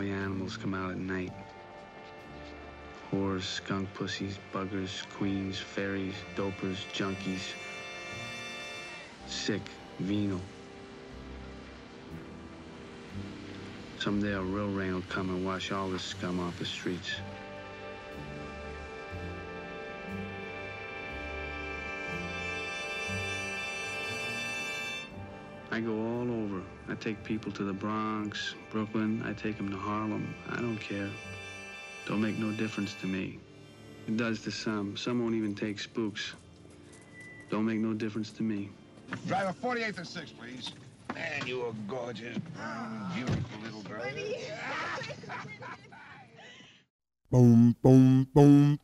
the animals come out at night. Whores, skunk pussies, buggers, queens, fairies, dopers, junkies. Sick, venal. Someday a real rain will come and wash all this scum off the streets. I go all over. I take people to the Bronx, Brooklyn. I take them to Harlem. I don't care. Don't make no difference to me. It does to some. Some won't even take spooks. Don't make no difference to me. Driver 48th and 6, please. Man, you are gorgeous, brown, beautiful little girl. Boom, boom, boom,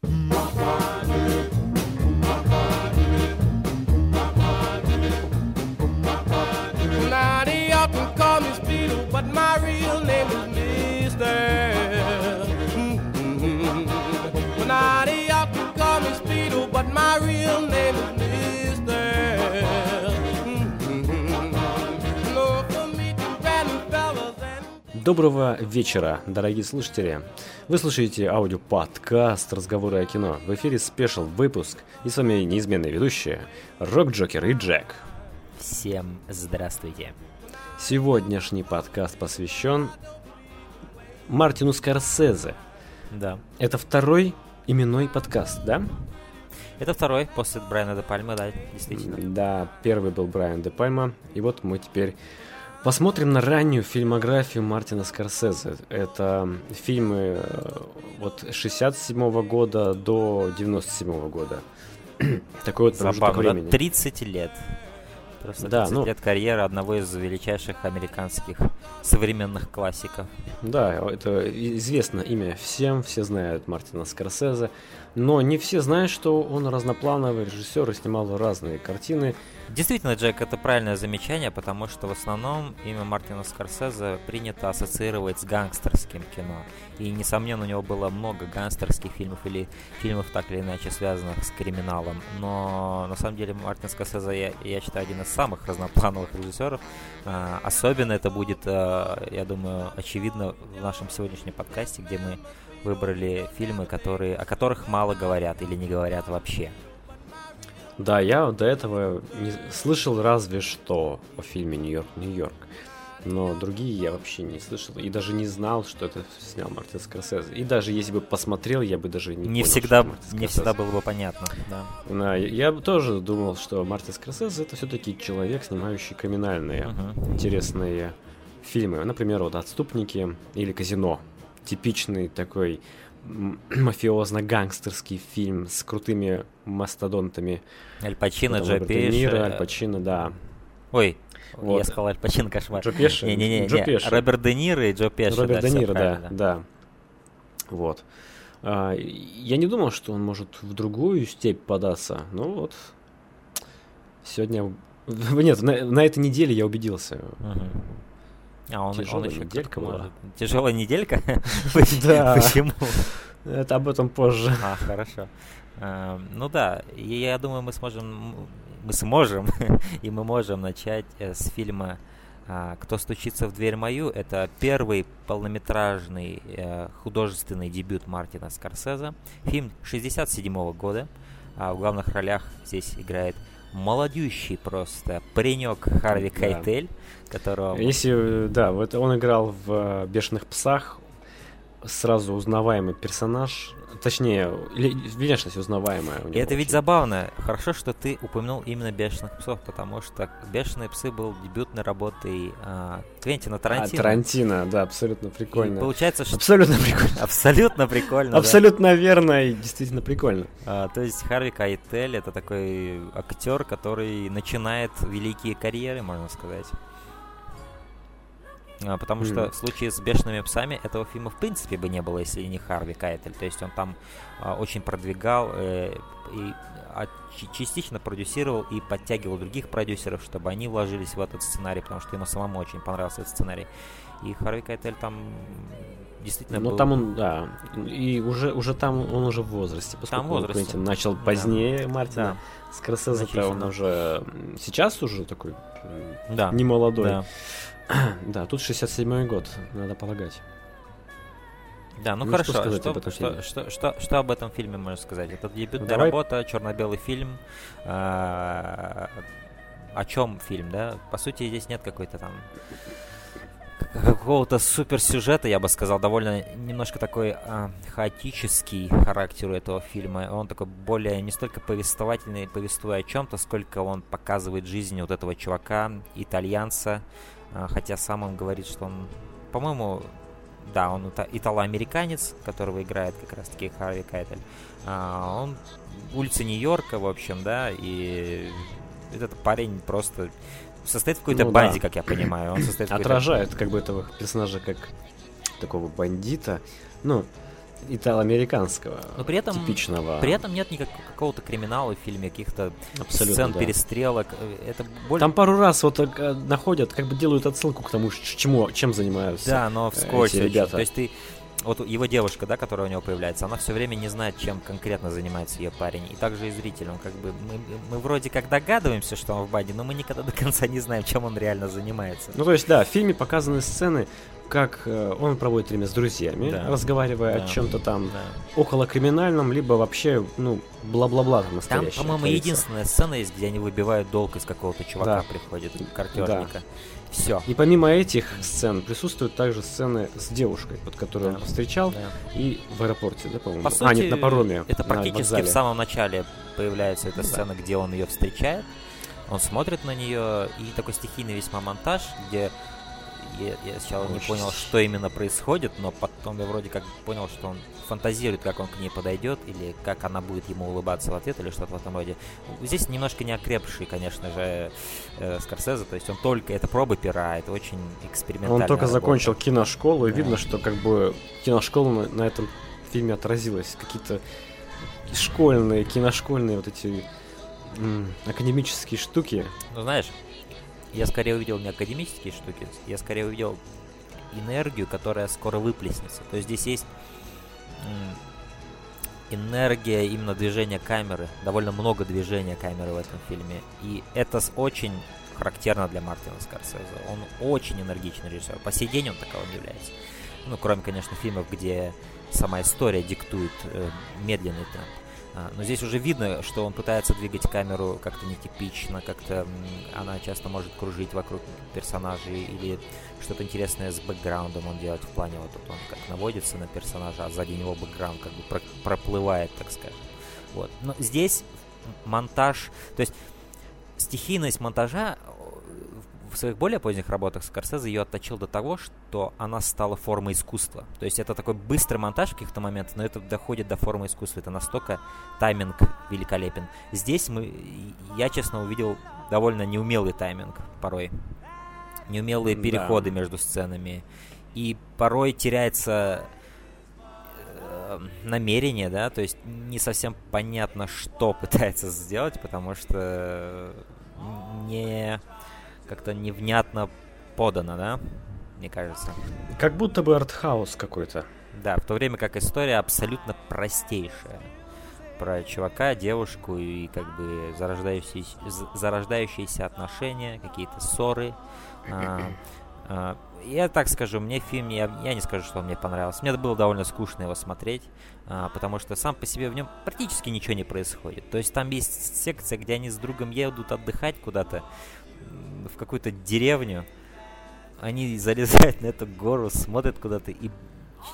my real name is Mister. Mm-hmm. Now they often call me Speedo, but my real name is Mister. Mm-hmm. No, for me to grand fellas and Доброго вечера, дорогие слушатели. Вы слушаете аудиоподкаст «Разговоры о кино». В эфире спешл выпуск. И с вами неизменные ведущие Рок Джокер и Джек. Всем здравствуйте. Сегодняшний подкаст посвящен Мартину Скорсезе. Да. Это второй именной подкаст, да? Это второй после Брайана де Пальмы, да, действительно. Да, первый был Брайан де Пальма. И вот мы теперь посмотрим на раннюю фильмографию Мартина Скорсезе. Это фильмы э, вот 67 года до 97 года. Такой вот промежуток Забавно, времени. 30 лет. Просто Да, 30 ну- лет карьеры одного из величайших американских современных классиков. Да, это известно имя всем, все знают Мартина Скорсезе, но не все знают, что он разноплановый режиссер и снимал разные картины. Действительно, Джек, это правильное замечание, потому что в основном имя Мартина Скорсезе принято ассоциировать с гангстерским кино. И, несомненно, у него было много гангстерских фильмов или фильмов так или иначе связанных с криминалом. Но на самом деле Мартин Скорсезе, я, я считаю, один из самых разноплановых режиссеров. А, особенно это будет, а, я думаю, очевидно в нашем сегодняшнем подкасте, где мы выбрали фильмы, которые, о которых мало говорят или не говорят вообще. Да, я до этого не слышал разве что о фильме «Нью-Йорк, Нью-Йорк», но другие я вообще не слышал и даже не знал, что это снял Мартин Скорсезе. И даже если бы посмотрел, я бы даже не Не понял, всегда, не всегда было бы понятно, да. Да, я- я бы тоже думал, что Мартин Скорсезе это все-таки человек, снимающий криминальные Мгм. интересные фильмы. Например, вот «Отступники» или «Казино». Типичный такой мафиозно-гангстерский фильм с крутыми мастодонтами. Аль Пачино, Джо. Ниро, Аль Пачино, да. Ой, Вот. я сказал Аль Пачино, кошмар. Джо Пеши? Не-не-не, Джо не, Пеши. Роберт Де Ниро и Джо Пеши. Роберт да, Де Ниро, да, правильно. да. Вот. А, я не думал, что он может в другую степь податься. Ну вот. Сегодня... Нет, на, на этой неделе я убедился. Мгм. А он, он Тяжелая еще неделька была. может. Тяжелая неделька? Да. Почему? Это об этом позже. А, хорошо. Эм, Ну да, я думаю, мы сможем, мы сможем, и мы можем начать э, с фильма а, «Кто стучится в дверь мою». Это первый полнометражный э, художественный дебют Мартина Скорсезе. Фильм 67 года. А В главных ролях здесь играет молодющий просто паренек Харви Да. Кайтель, которого... Если, да, вот он играл в «Бешеных псах», сразу узнаваемый персонаж, точнее, внешность узнаваемая у И него. это ведь забавно. Хорошо, что ты упомянул именно «Бешеных псов», потому что «Бешеные псы» был дебютной работой а, Квентина А, Тарантино. Тарантино, да, абсолютно И прикольно. получается, что... Абсолютно прикольно. Абсолютно прикольно. Абсолютно верно и действительно прикольно. А, то есть Харви Кайтель — это такой актер, который начинает великие карьеры, можно сказать. А, Потому что Мгм. в случае с «Бешеными псами» этого фильма в принципе бы не было, если не Харви Кайтель. То есть он там а, очень продвигал э, и а, частично продюсировал и подтягивал других продюсеров, чтобы они вложились в этот сценарий, потому что ему самому очень понравился этот сценарий. И Харви Кайтель там действительно Ну был... там он, да, и уже, уже там он уже в возрасте, поскольку в возрасте. Квентин начал Да. позднее Мартина. Да, Скорсезе он уже сейчас уже такой да. не молодой. да. Да, тут 67 год, надо полагать. Да, ну, Ну, хорошо. что что, об этом что, фильме? что, что, что об этом фильме можно сказать? Это дебютная Давай. работа, черно-белый фильм. А, о чем фильм, да? По сути, здесь нет какой-то там какого-то суперсюжета, я бы сказал, довольно немножко такой а, хаотический характер у этого фильма. Он такой более не столько повествовательный, повествуя о чем-то, сколько он показывает жизнь вот этого чувака, итальянца, а, хотя сам он говорит, что он, по-моему, да, он ита- итало-американец, которого играет как раз-таки Харви Кайтель. А, он улица Нью-Йорка, в общем, да, и этот парень просто состоит в какой-то Ну да. банде, как я понимаю. Он состоит Отражает как бы этого персонажа как такого бандита, ну, итало-американского, Но при этом- типичного. При этом нет никакого какого-то криминала в фильме, каких-то сцен да. перестрелок. Э, Это более... Там пару раз вот э, находят, как бы делают отсылку к тому, чему, чем занимаются. Да, но вскользь эти ребята. То есть ты... Вот его девушка, да, которая у него появляется, она все время не знает, чем конкретно занимается ее парень. И также и зритель. Он как бы... Мы, мы вроде как догадываемся, что он в банде, но мы никогда до конца не знаем, чем он реально занимается. Ну, то есть, да, в фильме показаны сцены, как э, он проводит время с друзьями, Да. разговаривая Да. о чем-то там Да. около криминальном, либо вообще, ну, бла-бла-бла там Там, настоящее. по-моему, творится. единственная сцена есть, где они выбивают долг из какого-то чувака, Да. приходит, картежника. Все. И помимо этих сцен присутствуют также сцены с девушкой, вот которую Да. он встречал, Да. и в аэропорте, да, по-моему? По сути, а, нет, на пароме. это практически в самом начале появляется эта Ну да. сцена, где он ее встречает. Он смотрит на нее, и такой стихийный весьма монтаж, где я, я сначала не Очень понял, стих- что именно происходит, но потом я вроде как понял, что он фантазирует, как он к ней подойдет, или как она будет ему улыбаться в ответ, или что-то в этом роде. Здесь немножко не окрепший, конечно же, э, Скорсезе, то есть он только, это пробы пера, это очень экспериментально. Он только закончил киношколу, и Да. видно, что как бы киношкола на, на этом фильме отразилась. Какие-то школьные, киношкольные вот эти м, академические штуки. Ну, знаешь, я скорее увидел не академические штуки, я скорее увидел энергию, которая скоро выплеснется. То есть здесь есть энергия именно движения камеры, довольно много движения камеры в этом фильме. И это очень характерно для Мартина Скорсезе. Он очень энергичный режиссер. По сей день он таковым является. Ну, кроме, конечно, фильмов, где сама история диктует э, медленный темп. А, Но здесь уже видно, что он пытается двигать камеру как-то нетипично, как-то она часто может кружить вокруг персонажей или что-то интересное с бэкграундом он делает в плане вот тут он как наводится на персонажа, а сзади него бэкграунд как бы про- проплывает, так скажем. Вот. Но здесь монтаж, то есть стихийность монтажа э, в своих более поздних работах Скорсезе ее отточил до того, что она стала формой искусства. То есть это такой быстрый монтаж в каких-то моментах, но это доходит до формы искусства. Это настолько тайминг великолепен. Здесь мы, я честно увидел довольно неумелый тайминг порой. Неумелые Да. переходы между сценами. И порой теряется э, намерение, да, то есть не совсем понятно, что пытается сделать, потому что не как-то невнятно подано, да, мне кажется. Как будто бы артхаус какой-то. Да, в то время как история абсолютно простейшая. Про чувака, девушку и как бы зарождающиеся, зарождающиеся отношения, какие-то ссоры. А, а, я так скажу, мне фильм, я, я не скажу, что он мне понравился. Мне было довольно скучно его смотреть, а, потому что сам по себе в нем практически ничего не происходит. То есть там есть секция, где они с другом едут отдыхать куда-то, в какую-то деревню. Они залезают на эту гору, смотрят куда-то и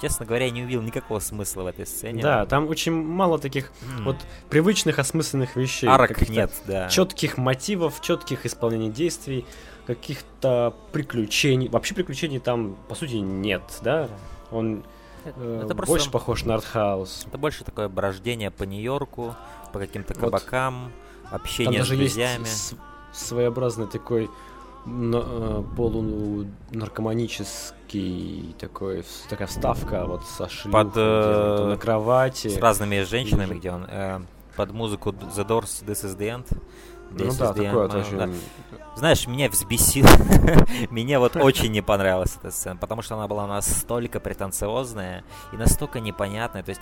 Честно говоря, я не увидел никакого смысла в этой сцене. Да, там очень мало таких М. вот привычных осмысленных вещей. Арок нет, да. Четких мотивов, четких исполнений действий, каких-то приключений. Вообще приключений там, по сути, нет, да? Он э, Это просто- больше похож на артхаус. Это больше такое брождение по Нью-Йорку, по каким-то Вот. кабакам, Там общение с даже есть друзьями. с- своеобразный такой на- э, полунаркоманический такой, в- такая вставка вот со шлюхой, Под, там э, на кровати. С разными женщинами, где он э, под музыку The Doors This is the End. Ну This да, is the такое end, вот э, очень... да. Знаешь, меня взбесило. Мне вот очень не понравилась эта сцена, потому что она была настолько претенциозная и настолько непонятная. То есть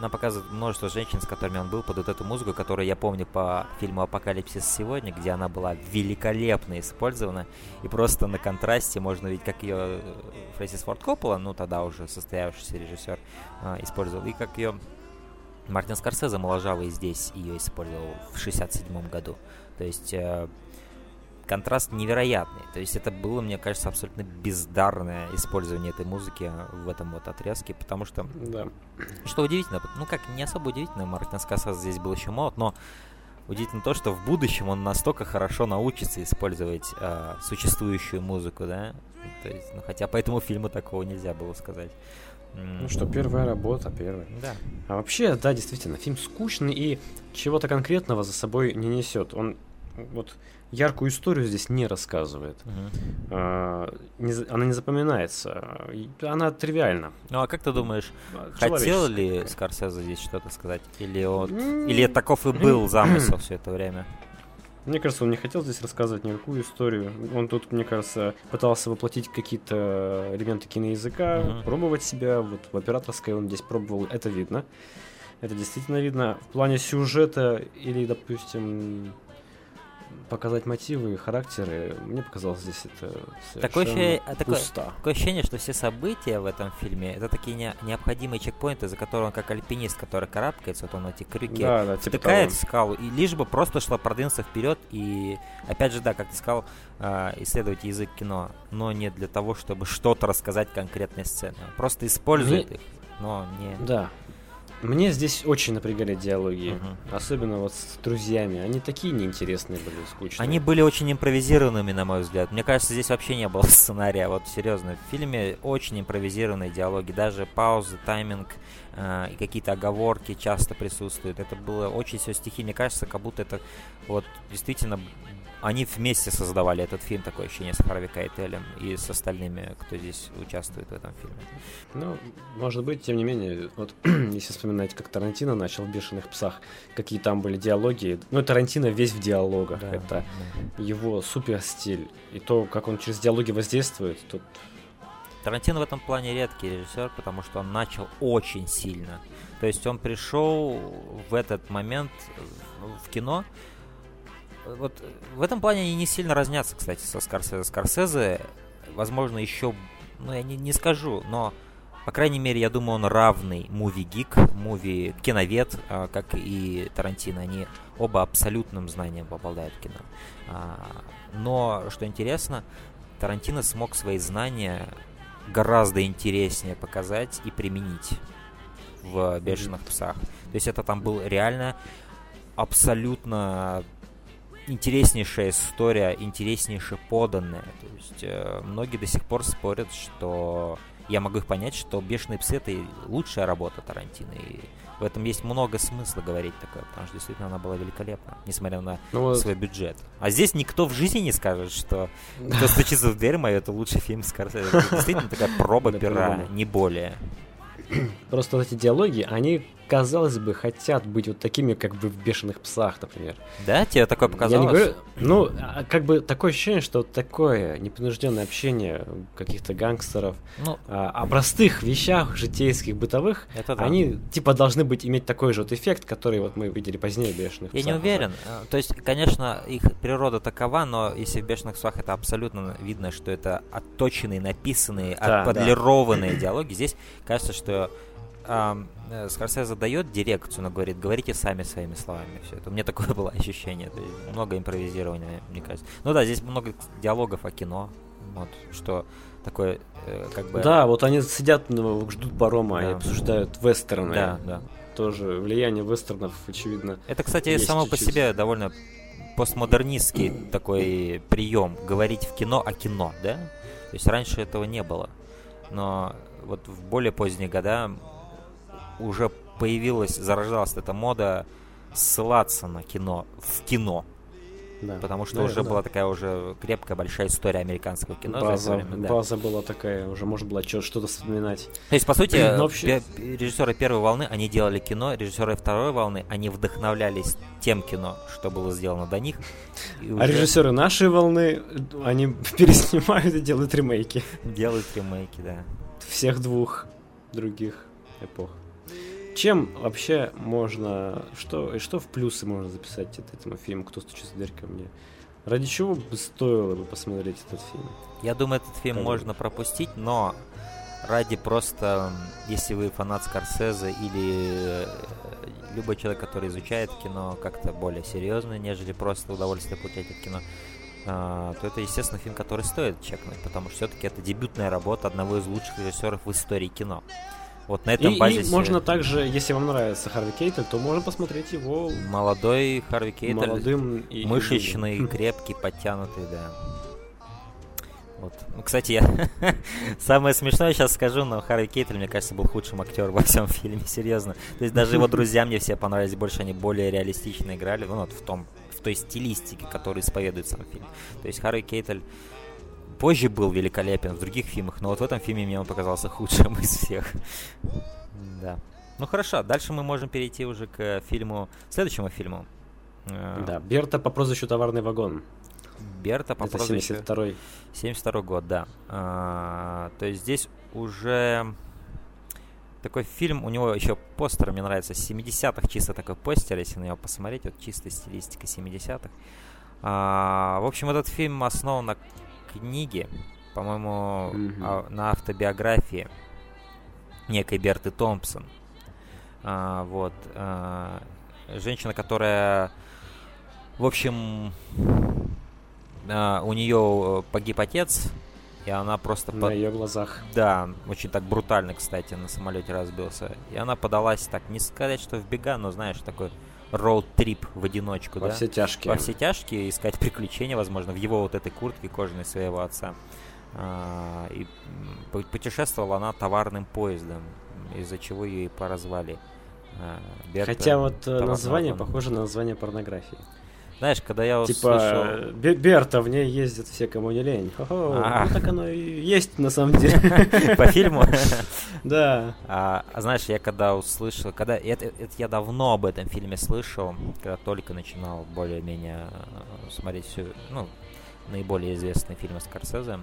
нам показывают множество женщин, с которыми он был под вот эту музыку, которую я помню по фильму «Апокалипсис сегодня», где она была великолепно использована. И просто на контрасте можно видеть, как ее э, Фрэнсис Форд Коппола, ну тогда уже состоявшийся режиссер, э, использовал, и как ее Мартин Скорсезе моложавый здесь ее использовал в 67 году. То есть э, контраст невероятный. То есть это было, мне кажется, абсолютно бездарное использование этой музыки в этом вот отрезке, потому что, Да. что удивительно, ну как, не особо удивительно, Мартин Скорсезе здесь был еще молод, но удивительно то, что в будущем он настолько хорошо научится использовать э, существующую музыку, да, то есть, ну хотя по этому фильму такого нельзя было сказать. Ну что, первая работа, первая. Да. А вообще, да, действительно, фильм скучный и чего-то конкретного за собой не несет. Он вот яркую историю здесь не рассказывает. За- она не запоминается. Она тривиальна. Ну а как ты думаешь, А, Хотел ли. Скорсезе здесь что-то сказать? Или, он, М, или таков и был замысел все это время? Мне кажется, он не хотел здесь рассказывать никакую историю. Он тут, мне кажется, пытался воплотить какие-то элементы киноязыка, Мгм. пробовать себя. Вот в операторской он здесь пробовал, это видно. Это действительно видно. В плане сюжета или, допустим, показать мотивы и характеры, мне показалось здесь это Такое ощущение- такое- пусто. Такое ощущение, что все события в этом фильме это такие не- необходимые чекпоинты, за которые он как альпинист, который карабкается, вот он эти крюки Да, да, типа втыкает того. в скалу, и лишь бы просто шла продвинуться вперед и, опять же, да, как ты сказал, а, исследовать язык кино, но не для того, чтобы что-то рассказать конкретной сцены. Просто использует Мне- их, но не... Да. Мне здесь очень напрягали диалоги. Мгм. Особенно вот с друзьями. Они такие неинтересные были, скучные. Они были очень импровизированными, на мой взгляд. Мне кажется, здесь вообще не было сценария. Вот серьезно, в фильме очень импровизированные диалоги. Даже паузы, тайминг э, и какие-то оговорки часто присутствуют. Это было очень все стихи. Мне кажется, как будто это вот действительно они вместе создавали этот фильм, такое ощущение с Харви Кайтелем и с остальными, кто здесь участвует в этом фильме. Ну, может быть, тем не менее, вот если вспоминать, как Тарантино начал в «Бешеных псах», какие там были диалоги. Ну, Тарантино весь в диалогах. Да, Это да. его супер стиль. И то, как он через диалоги воздействует, тут... Тарантино в этом плане редкий режиссер, потому что он начал очень сильно. То есть он пришел в этот момент в кино. Вот в этом плане они не сильно разнятся, кстати, со Скорсезе. Скорсезе, возможно, еще, ну я не, не скажу, но по крайней мере, я думаю, он равный муви-гик, муви-киновед, а, как и Тарантино. Они оба абсолютным знанием обладают кино. А, но, что интересно, Тарантино смог свои знания гораздо интереснее показать и применить в «Бешеных псах». То есть это там был реально абсолютно интереснейшая история, интереснейше поданная. То есть э, многие до сих пор спорят, что я могу их понять, что «Бешеные псы» — это лучшая работа Тарантино. И в этом есть много смысла говорить такое, потому что действительно она была великолепна, несмотря на Ну, вот, свой бюджет. А здесь никто в жизни не скажет, что «Кто стучится в дверь мою» — это лучший фильм Скорсезе. Это действительно такая проба пера, не более. просто вот эти диалоги, они, казалось бы, хотят быть вот такими, как бы в «Бешеных псах», например. Да, тебе такое Я не показалось? говорю, ну, а, как бы такое ощущение, что такое непринужденное общение каких-то гангстеров Ну, а, о простых вещах, житейских, бытовых, это да. они типа должны быть иметь такой же вот эффект, который вот мы видели позднее в «Бешеных Я не псах». уверен. Э, То есть, конечно, их природа такова, но если в «Бешеных псах» это абсолютно видно, что это отточенные, написанные, Да, отполированные диалоги. Здесь кажется, что э, Скорсезе дает дирекцию, но говорит, говорите сами своими словами все это. У меня такое было ощущение. То есть много импровизирования, мне кажется. Ну да, здесь много диалогов о кино. Вот, что такое, э, как бы... Да, вот они сидят, ну, ждут парома и Да. обсуждают вестерны. да, да. Тоже влияние вестернов, очевидно. Это, кстати, само по чуть-чуть. себе довольно постмодернистский такой прием говорить в кино о кино, да? То есть раньше этого не было. Но вот в более поздние года уже появилась, зарождалась эта мода ссылаться на кино в кино. Да. Потому что Да, уже да. была такая уже крепкая большая история американского кино. база, время, да. база была такая, уже можно было что-то вспоминать. То есть, по сути, вообще- режиссеры первой волны, они делали кино, режиссеры второй волны, они вдохновлялись тем кино, что было сделано до них. А уже режиссеры нашей волны, они переснимают и делают ремейки делают ремейки, да. всех двух других эпох. Чем вообще можно, что, что в плюсы можно записать от этому фильму «Кто стучится в дверь ко мне»? Ради чего бы стоило бы посмотреть этот фильм? Я думаю, этот фильм Как можно пропустить, но ради просто, если вы фанат Скорсезе или э, любой человек, который изучает кино как-то более серьезно, нежели просто удовольствие получать от кино, а, то это, естественно, фильм, который стоит чекнуть, потому что все-таки это дебютная работа одного из лучших режиссеров в истории кино. Вот на И, этом и базисе можно также, если вам нравится Харви Кейтель, то можно посмотреть его молодой Харви Кейтель, молодым и и мышечный, юным. крепкий, подтянутый, да. Вот. Ну, кстати, я самое смешное сейчас скажу, но Харви Кейтель, мне кажется, был худшим актером во всем фильме, серьезно. То есть даже его друзья мне все понравились больше, они более реалистично играли, ну вот в том, в той стилистике, которую исповедует сам фильм. То есть Харви Кейтель позже был великолепен в других фильмах, но вот в этом фильме мне он показался худшим из всех. Да. Ну хорошо, дальше мы можем перейти уже к фильму, следующему фильму. Э, Да, Берта по прозвищу Товарный вагон. Берта по Это прозвищу 72-й. 72 год, да. А, то есть здесь уже такой фильм, у него еще постер, мне нравится, с 70-х, чисто такой постер, если на него посмотреть, вот чисто стилистика 70-х. А, в общем, этот фильм основан на книге, по-моему, а, на автобиографии некой Берты Томпсон. А, вот. а, женщина, которая, в общем, а, у нее погиб отец, и она просто На под- ее глазах. да, очень так брутально, кстати, на самолете разбился. И она подалась так, не сказать, что в бега, но знаешь, такой роуд-трип в одиночку, Во да? все тяжкие. Во все тяжкие, искать приключения, возможно, в его вот этой куртке кожаной своего отца. А, и путешествовала она товарным поездом, из-за чего ее и поразвали. А, Берта Хотя вот э, название вагона. похоже на название порнографии. Знаешь, когда я Типа, услышал... Бе- Берта, в ней ездят все, кому не лень. Хо-хо. Ну так оно и есть на самом деле. По фильму? Да. А, а знаешь, я когда услышал, когда это, это я давно об этом фильме слышал, когда только начинал более-менее э, смотреть всю, ну, наиболее известные фильмы Скорсезе.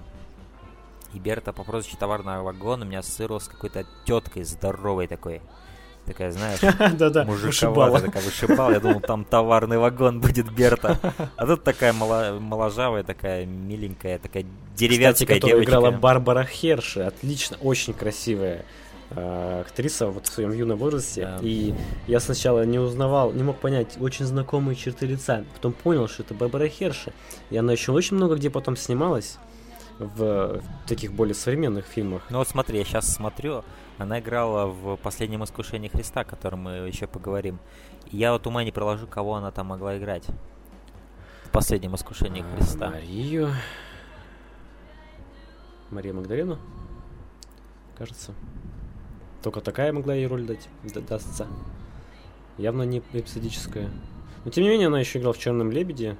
И Берта по прозвищу товарного вагона у меня ассоциировалась с какой-то теткой здоровой такой. Такая, знаешь, Да-да, вышибала. такая вышибала. Я думал, там товарный вагон будет Берта. А тут такая моложавая, такая миленькая, такая которую девочка. играла Барбара Херши. Отлично, очень красивая э, актриса вот в своем юном возрасте. Да. И я сначала не узнавал, не мог понять очень знакомые черты лица. Потом понял, что это Барбара Херши. И она еще очень много где потом снималась в таких более современных фильмах. Ну вот смотри, я сейчас смотрю, она играла в «Последнем искушении Христа», о котором мы еще поговорим. Я вот ума не приложу, кого она там могла играть. В «Последнем искушении А, Христа». Марию. Мария Магдалину, кажется. Только такая могла ей роль дать, дастся. Явно не эпизодическая. Но тем не менее, она еще играла в Черном лебеде.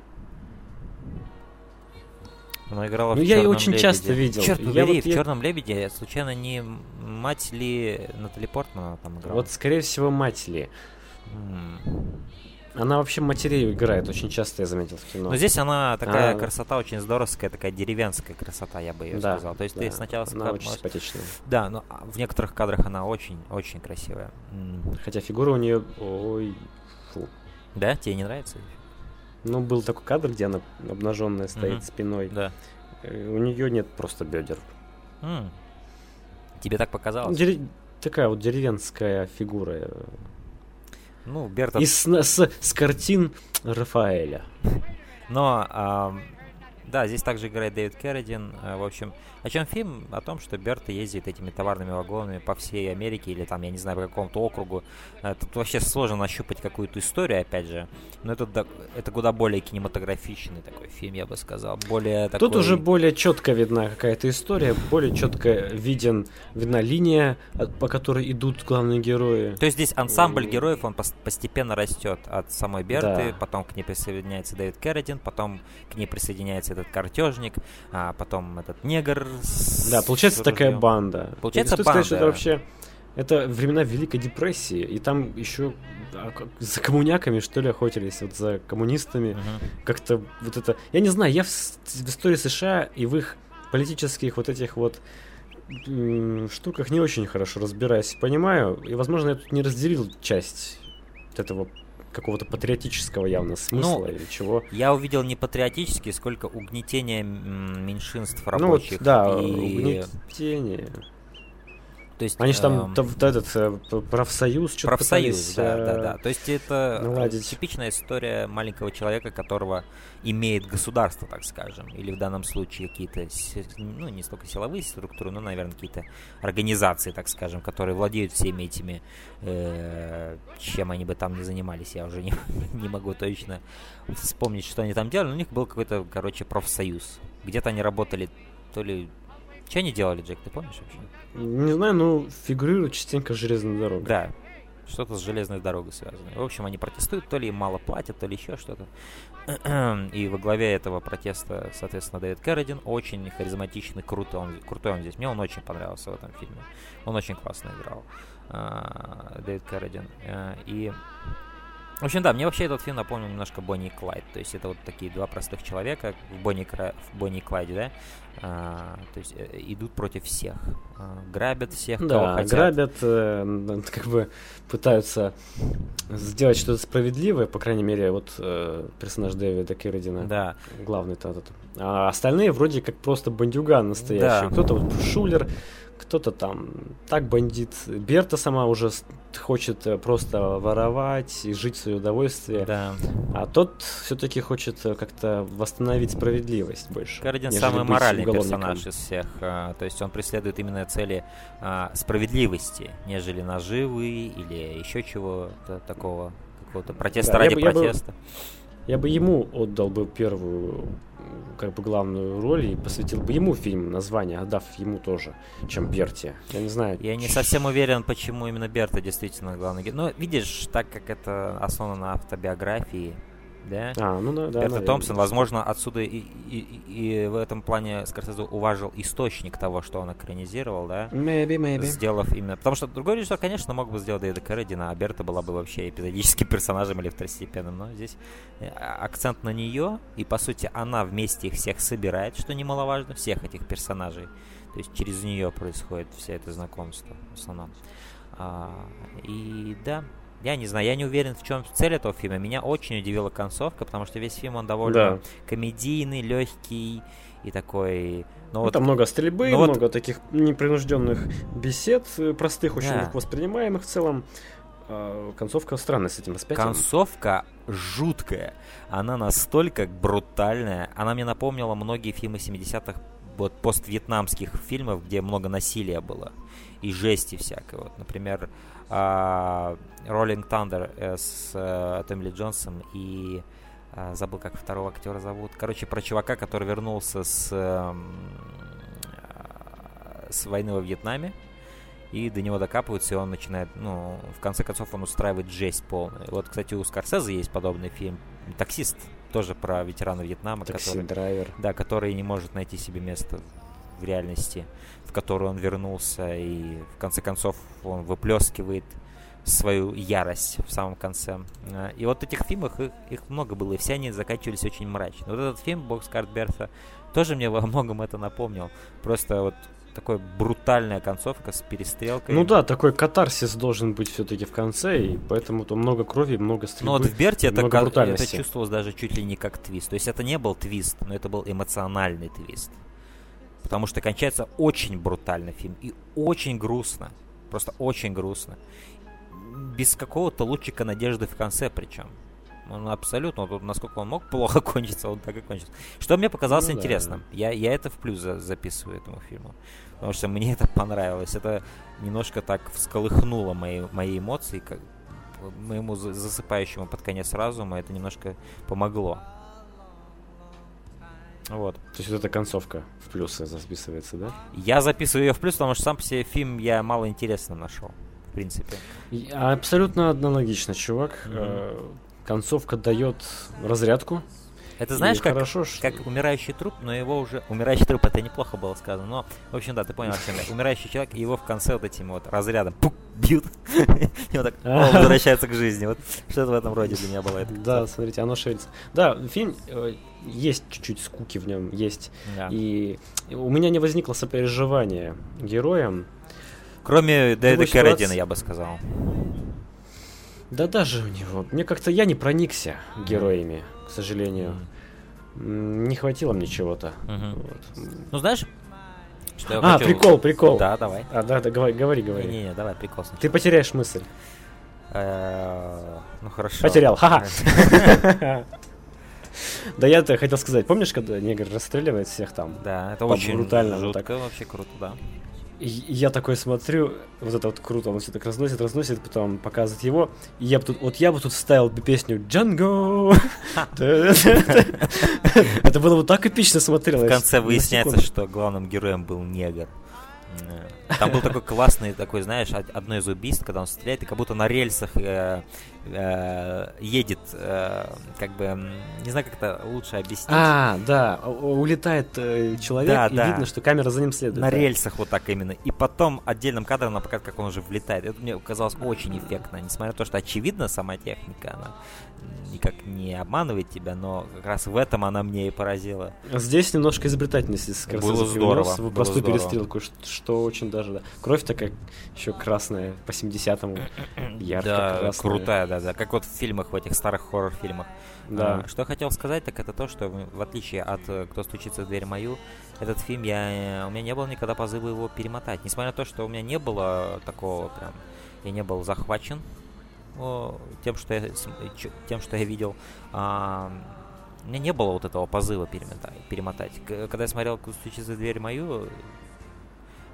Она играла Ну, в я ее «Чёрном очень лебеде». часто видел. Черт побери, вот в я- «Черном лебеде» случайно не мать ли Натали Портман там играла? Вот, скорее всего, мать Ли. М. Она вообще матерей играет очень часто, я заметил в кино. Но здесь она такая А. красота очень здоровская, такая деревенская красота, я бы ее да, сказал. То есть ты да, сначала Она очень можешь- симпатичная. Да, но а, в некоторых кадрах она очень-очень красивая. Хотя фигура у нее... Ой, фу. Да, тебе не нравится? Ну, был такой кадр, где она обнаженная стоит Мгм. спиной. Да. Э, У нее нет просто бедер. М. Тебе так показалось? Дере- Такая вот деревенская фигура. э, Ну, Берта... Из, с, с- с картин Рафаэля. Но, да, здесь также играет Дэвид Керридин. Э, В общем, о чем фильм? О том, что Берта ездит этими товарными вагонами по всей Америке или там, я не знаю, по какому-то округу. Э, Тут вообще сложно нащупать какую-то историю, опять же. Но это, это куда более кинематографичный такой фильм, я бы сказал. Более такой... Тут уже более четко видна какая-то история, более четко виден, видна линия, по которой идут главные герои. То есть здесь ансамбль героев, он пос- постепенно растет от самой Берты, Да. потом к ней присоединяется Дэвид Керридин, потом к ней присоединяется этот картежник, а потом этот негр. с- Да, получается с такая банда. Получается стоит сказать, что это банда. вообще это времена Великой депрессии, и там еще а, за коммуняками, что ли, охотились, вот за коммунистами. Мгм. Как-то вот это... Я не знаю, я в, в истории США и в их политических вот этих вот штуках не очень хорошо разбираюсь, понимаю. И, возможно, я тут не разделил часть этого какого-то патриотического явно смысла Ну, или чего. Я увидел не патриотически, сколько угнетение меньшинств Ну вот, рабочих. да, и... угнетение. То есть, Они же там, эм, вот этот э, профсоюз, что-то Профсоюз, да, да, э, да. То есть это э, наладить. типичная история маленького человека, которого имеет государство, так скажем, или в данном случае какие-то, ну, не столько силовые структуры, но, наверное, какие-то организации, так скажем, которые владеют всеми этими, э, чем они бы там ни занимались, я уже не, не могу точно вспомнить, что они там делали, но у них был какой-то, короче, профсоюз. Где-то они работали, то ли... Что они делали, Джек, ты помнишь вообще? Не знаю, ну, фигурирует частенько железная дорога. Да, что-то с железной дорогой связано. В общем, они протестуют, то ли им мало платят, то ли еще что-то. И во главе этого протеста, соответственно, Дэвид Кэрридин, очень харизматичный, круто он, крутой он здесь. Мне он очень понравился в этом фильме. Он очень классно играл, а, Дэвид Кэрридин. А, И в общем, да, мне вообще этот фильм напомнил немножко Бонни и Клайд. То есть это вот такие два простых человека в Бонни, Кра- в Бонни и Клайде, да? А, то есть э, идут против всех. А, грабят всех, кого Да, хотят. грабят, э, как бы пытаются сделать что-то справедливое, по крайней мере, вот э, персонаж Дэвида Керридина, Да, главный-то этот. А остальные вроде как просто бандюган настоящий. Да. Кто-то вот шулер, кто-то там так бандит. Берта сама уже хочет э, просто воровать и жить в свое удовольствие. да. А тот все-таки хочет э, как-то восстановить справедливость больше. Кардин самый моральный персонаж из всех. а, то есть он преследует именно цели а, справедливости, нежели наживы или еще чего-то такого, какого-то протеста Да, ради я бы- протеста. Я бы ему отдал бы первую, как бы главную роль и посвятил бы ему фильм, название, отдав ему тоже, чем Берти. Я не знаю. Я не совсем уверен, почему именно Берта действительно главный герой. Но видишь, так как это основано на автобиографии, да? А, ну да, да. Берта наверное. Томпсон, возможно, отсюда и, и- и в этом плане Скорсезе уважил источник того, что он экранизировал, да? Maybe, maybe. сделав именно... Потому что другой режиссер, конечно, мог бы сделать Дэвида Кэрридина, а Берта была бы вообще эпизодическим персонажем или второстепенным, но здесь э, акцент на нее, и, по сути, она вместе их всех собирает, что немаловажно, всех этих персонажей. То есть через нее происходит все это знакомство в основном. А, и да, я не знаю, я не уверен, в чем цель этого фильма. Меня очень удивила концовка, потому что весь фильм, он довольно Да. комедийный, легкий и такой... Ну, Ну, вот там много стрельбы, ну вот- много таких непринужденных бесед, э, простых, очень Да. легко воспринимаемых в целом. А, концовка странная с этим распятием. Концовка жуткая. Она настолько брутальная. Она мне напомнила многие фильмы 70-х, вот поствьетнамских фильмов, где много насилия было. И жести всякой. Вот, например, Rolling Thunder э, с э, Томми Ли Джонсом и а, забыл, как второго актера зовут. Короче, про чувака, который вернулся с, а, с войны во Вьетнаме. И до него докапываются, и он начинает, ну, в конце концов, он устраивает жесть полную. Вот, кстати, у Скорсезе есть подобный фильм «Таксист», тоже про ветерана Вьетнама, который, Такси-драйвер. да, который не может найти себе место в реальности, в которую он вернулся, и в конце концов он выплескивает свою ярость в самом конце. А, И вот этих фильмов, их, их много было, и все они заканчивались очень мрачно. Вот этот фильм «Бокскарт Берта» тоже мне во многом это напомнил. Просто вот такая брутальная концовка с перестрелкой. Ну да, такой катарсис должен быть все-таки в конце, и поэтому там много крови, много стрельбы. Ну вот в Берте это, ка- это чувствовалось даже чуть ли не как твист. То есть это не был твист, но это был эмоциональный твист. Потому что кончается очень брутально фильм и очень грустно. Просто очень грустно. Без какого-то лучика надежды в конце причем. Он абсолютно, вот, насколько он мог плохо кончиться, он так и кончился. Что мне показалось Ну да. интересным. Я, я это в плюс за- записываю этому фильму. Потому что мне это понравилось. Это немножко так всколыхнуло мои, мои эмоции, как моему за- засыпающему под конец разума это немножко помогло. Вот. То есть вот эта концовка в плюсы записывается, да? Я записываю ее в плюс, потому что сам по себе фильм я мало интересно нашел. В принципе. А Абсолютно аналогично, чувак. Э, Концовка дает разрядку. Это знаешь, как, хорошо, что- как умирающий труп, но его уже... Умирающий труп, это неплохо было сказано, но, в общем, да, ты понял, о чем я. Умирающий человек, и его в конце вот этим вот разрядом пук, бьют, и он так о, возвращается к жизни. Вот что-то в этом роде для меня было. Да, смотрите, оно шевелится. Да, фильм э, есть чуть-чуть скуки в нем, есть. И у меня не возникло сопереживания героям. Кроме Дэвида Кэрридина, я бы сказал. Да даже у него. Мне как-то я не проникся героями, к сожалению. Не хватило мне чего-то. Мгм. Вот. Ну, знаешь, что А, хотел- прикол, прикол. Да, давай. А, да, да, говори, говори, говори. Не-не-не, давай, прикол сначала. Ты потеряешь мысль. Э, Ну, хорошо. Потерял, ха-ха. Да я-то хотел сказать, помнишь, когда негр расстреливает всех там? Да, это очень брутально, жутко, вообще круто, да. И я такой смотрю, вот это вот круто, он все так разносит, разносит, потом показывает его. И я бы тут, вот я бы тут вставил бы песню Джанго. Это было бы так эпично смотрелось. В конце выясняется, что главным героем был негр. Э, Там был такой классный, такой, знаешь, од- одно из убийств, когда он стреляет, и как будто на рельсах э, э, едет, э, как бы, не знаю, как это лучше объяснить. А, да, улетает э, человек, Да, и да. видно, что камера за ним следует. на да. рельсах вот так именно. И потом отдельным кадром она показывает, как он уже влетает. Это мне казалось очень эффектно. Несмотря на то, что очевидно сама техника, она никак не обманывает тебя, но как раз в этом она мне и поразила. Здесь немножко изобретательности Было здорово, в простую здорово. перестрелку, ш- что, очень даже, да. Кровь такая еще красная, по 70-му, ярко да, красная. крутая, да, да. Как вот в фильмах, в этих старых хоррор-фильмах. Да. А, что я хотел сказать, так это то, что в отличие от э, «Кто стучится в дверь мою», этот фильм, я, э, у меня не было никогда позыва его перемотать. Несмотря на то, что у меня не было такого прям, я не был захвачен о, тем, что я, тем, что я видел, а, у меня не было вот этого позыва перемотать. перемотать. Когда я смотрел «Кто стучится в дверь мою»,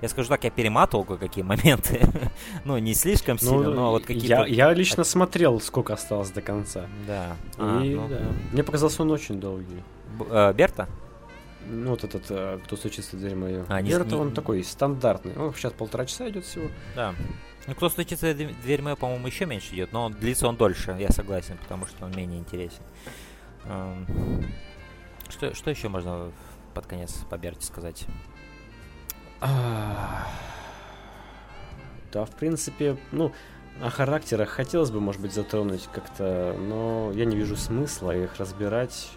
я скажу так, я перематывал кое-какие моменты. ну, не слишком сильно, но вот какие-то... Ну, я, я лично смотрел, сколько осталось до конца. Да. А, И ну. да. Мне показался он очень долгий. Б- э, Берта? Ну, вот этот, э, кто стучится в дверь мою. А, Вера-то не- он такой стандартный. Он сейчас полтора часа идет всего. Да. Ну, кто стучится в дверь- моя, по-моему, еще меньше идет, но он, длится он дольше, я согласен, потому что он менее интересен. Эм, Что, что еще можно под конец по Берте сказать? А, Да, в принципе, ну, о характерах хотелось бы, может быть, затронуть как-то, но я не вижу смысла их разбирать.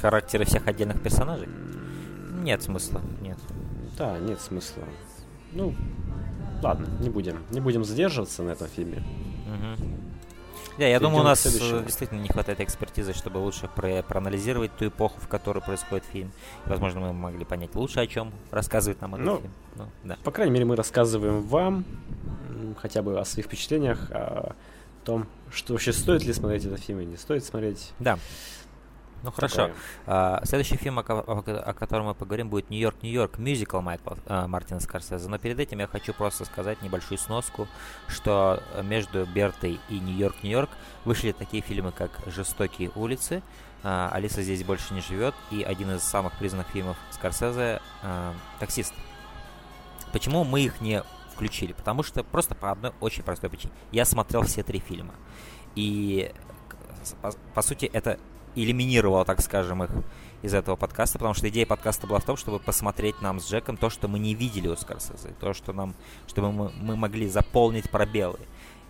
Характеры всех отдельных персонажей? Нет смысла, нет. Да, нет смысла. Ну, ладно, не будем. Не будем задерживаться на этом фильме. Мгм. Да, я думаю, у нас э, действительно не хватает экспертизы, чтобы лучше про- проанализировать ту эпоху, в которой происходит фильм. И, возможно, мы могли понять лучше, о чем рассказывает нам этот Ну, фильм. Ну, да. По крайней мере, мы рассказываем вам хотя бы о своих впечатлениях, о том, что вообще стоит ли смотреть этот фильм или не стоит смотреть. Да. Ну хорошо. Такое. А, следующий фильм, о, ко- о ко- о котором мы поговорим, будет Нью-Йорк, Нью-Йорк, мюзикл Майкла а, Мартина Скорсезе. Но перед этим я хочу просто сказать небольшую сноску, что э, между Бертой и Нью-Йорк, Нью-Йорк вышли такие фильмы, как «Жестокие улицы», а, «Алиса здесь больше не живет» и один из самых признанных фильмов Скорсезе а, «Таксист». Почему мы их не включили? Потому что просто по одной очень простой причине. Я смотрел все три фильма. И, по, по сути, это элиминировало, так скажем, их из этого подкаста, потому что идея подкаста была в том, чтобы посмотреть нам с Джеком то, что мы не видели у Скорсезе, то, что нам, чтобы мы, мы могли заполнить пробелы.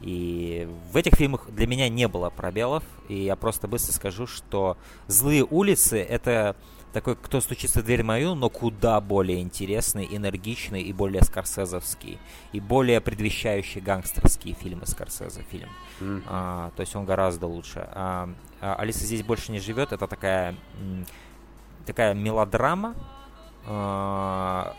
И в этих фильмах для меня не было пробелов, и я просто быстро скажу, что «Злые улицы» — это такой «Кто стучится в дверь мою», но куда более интересный, энергичный и более скорсезовский, и более предвещающий гангстерские фильмы Скорсезе фильм. М. А, то есть он гораздо лучше. А Алиса здесь больше не живет. Это такая такая мелодрама а,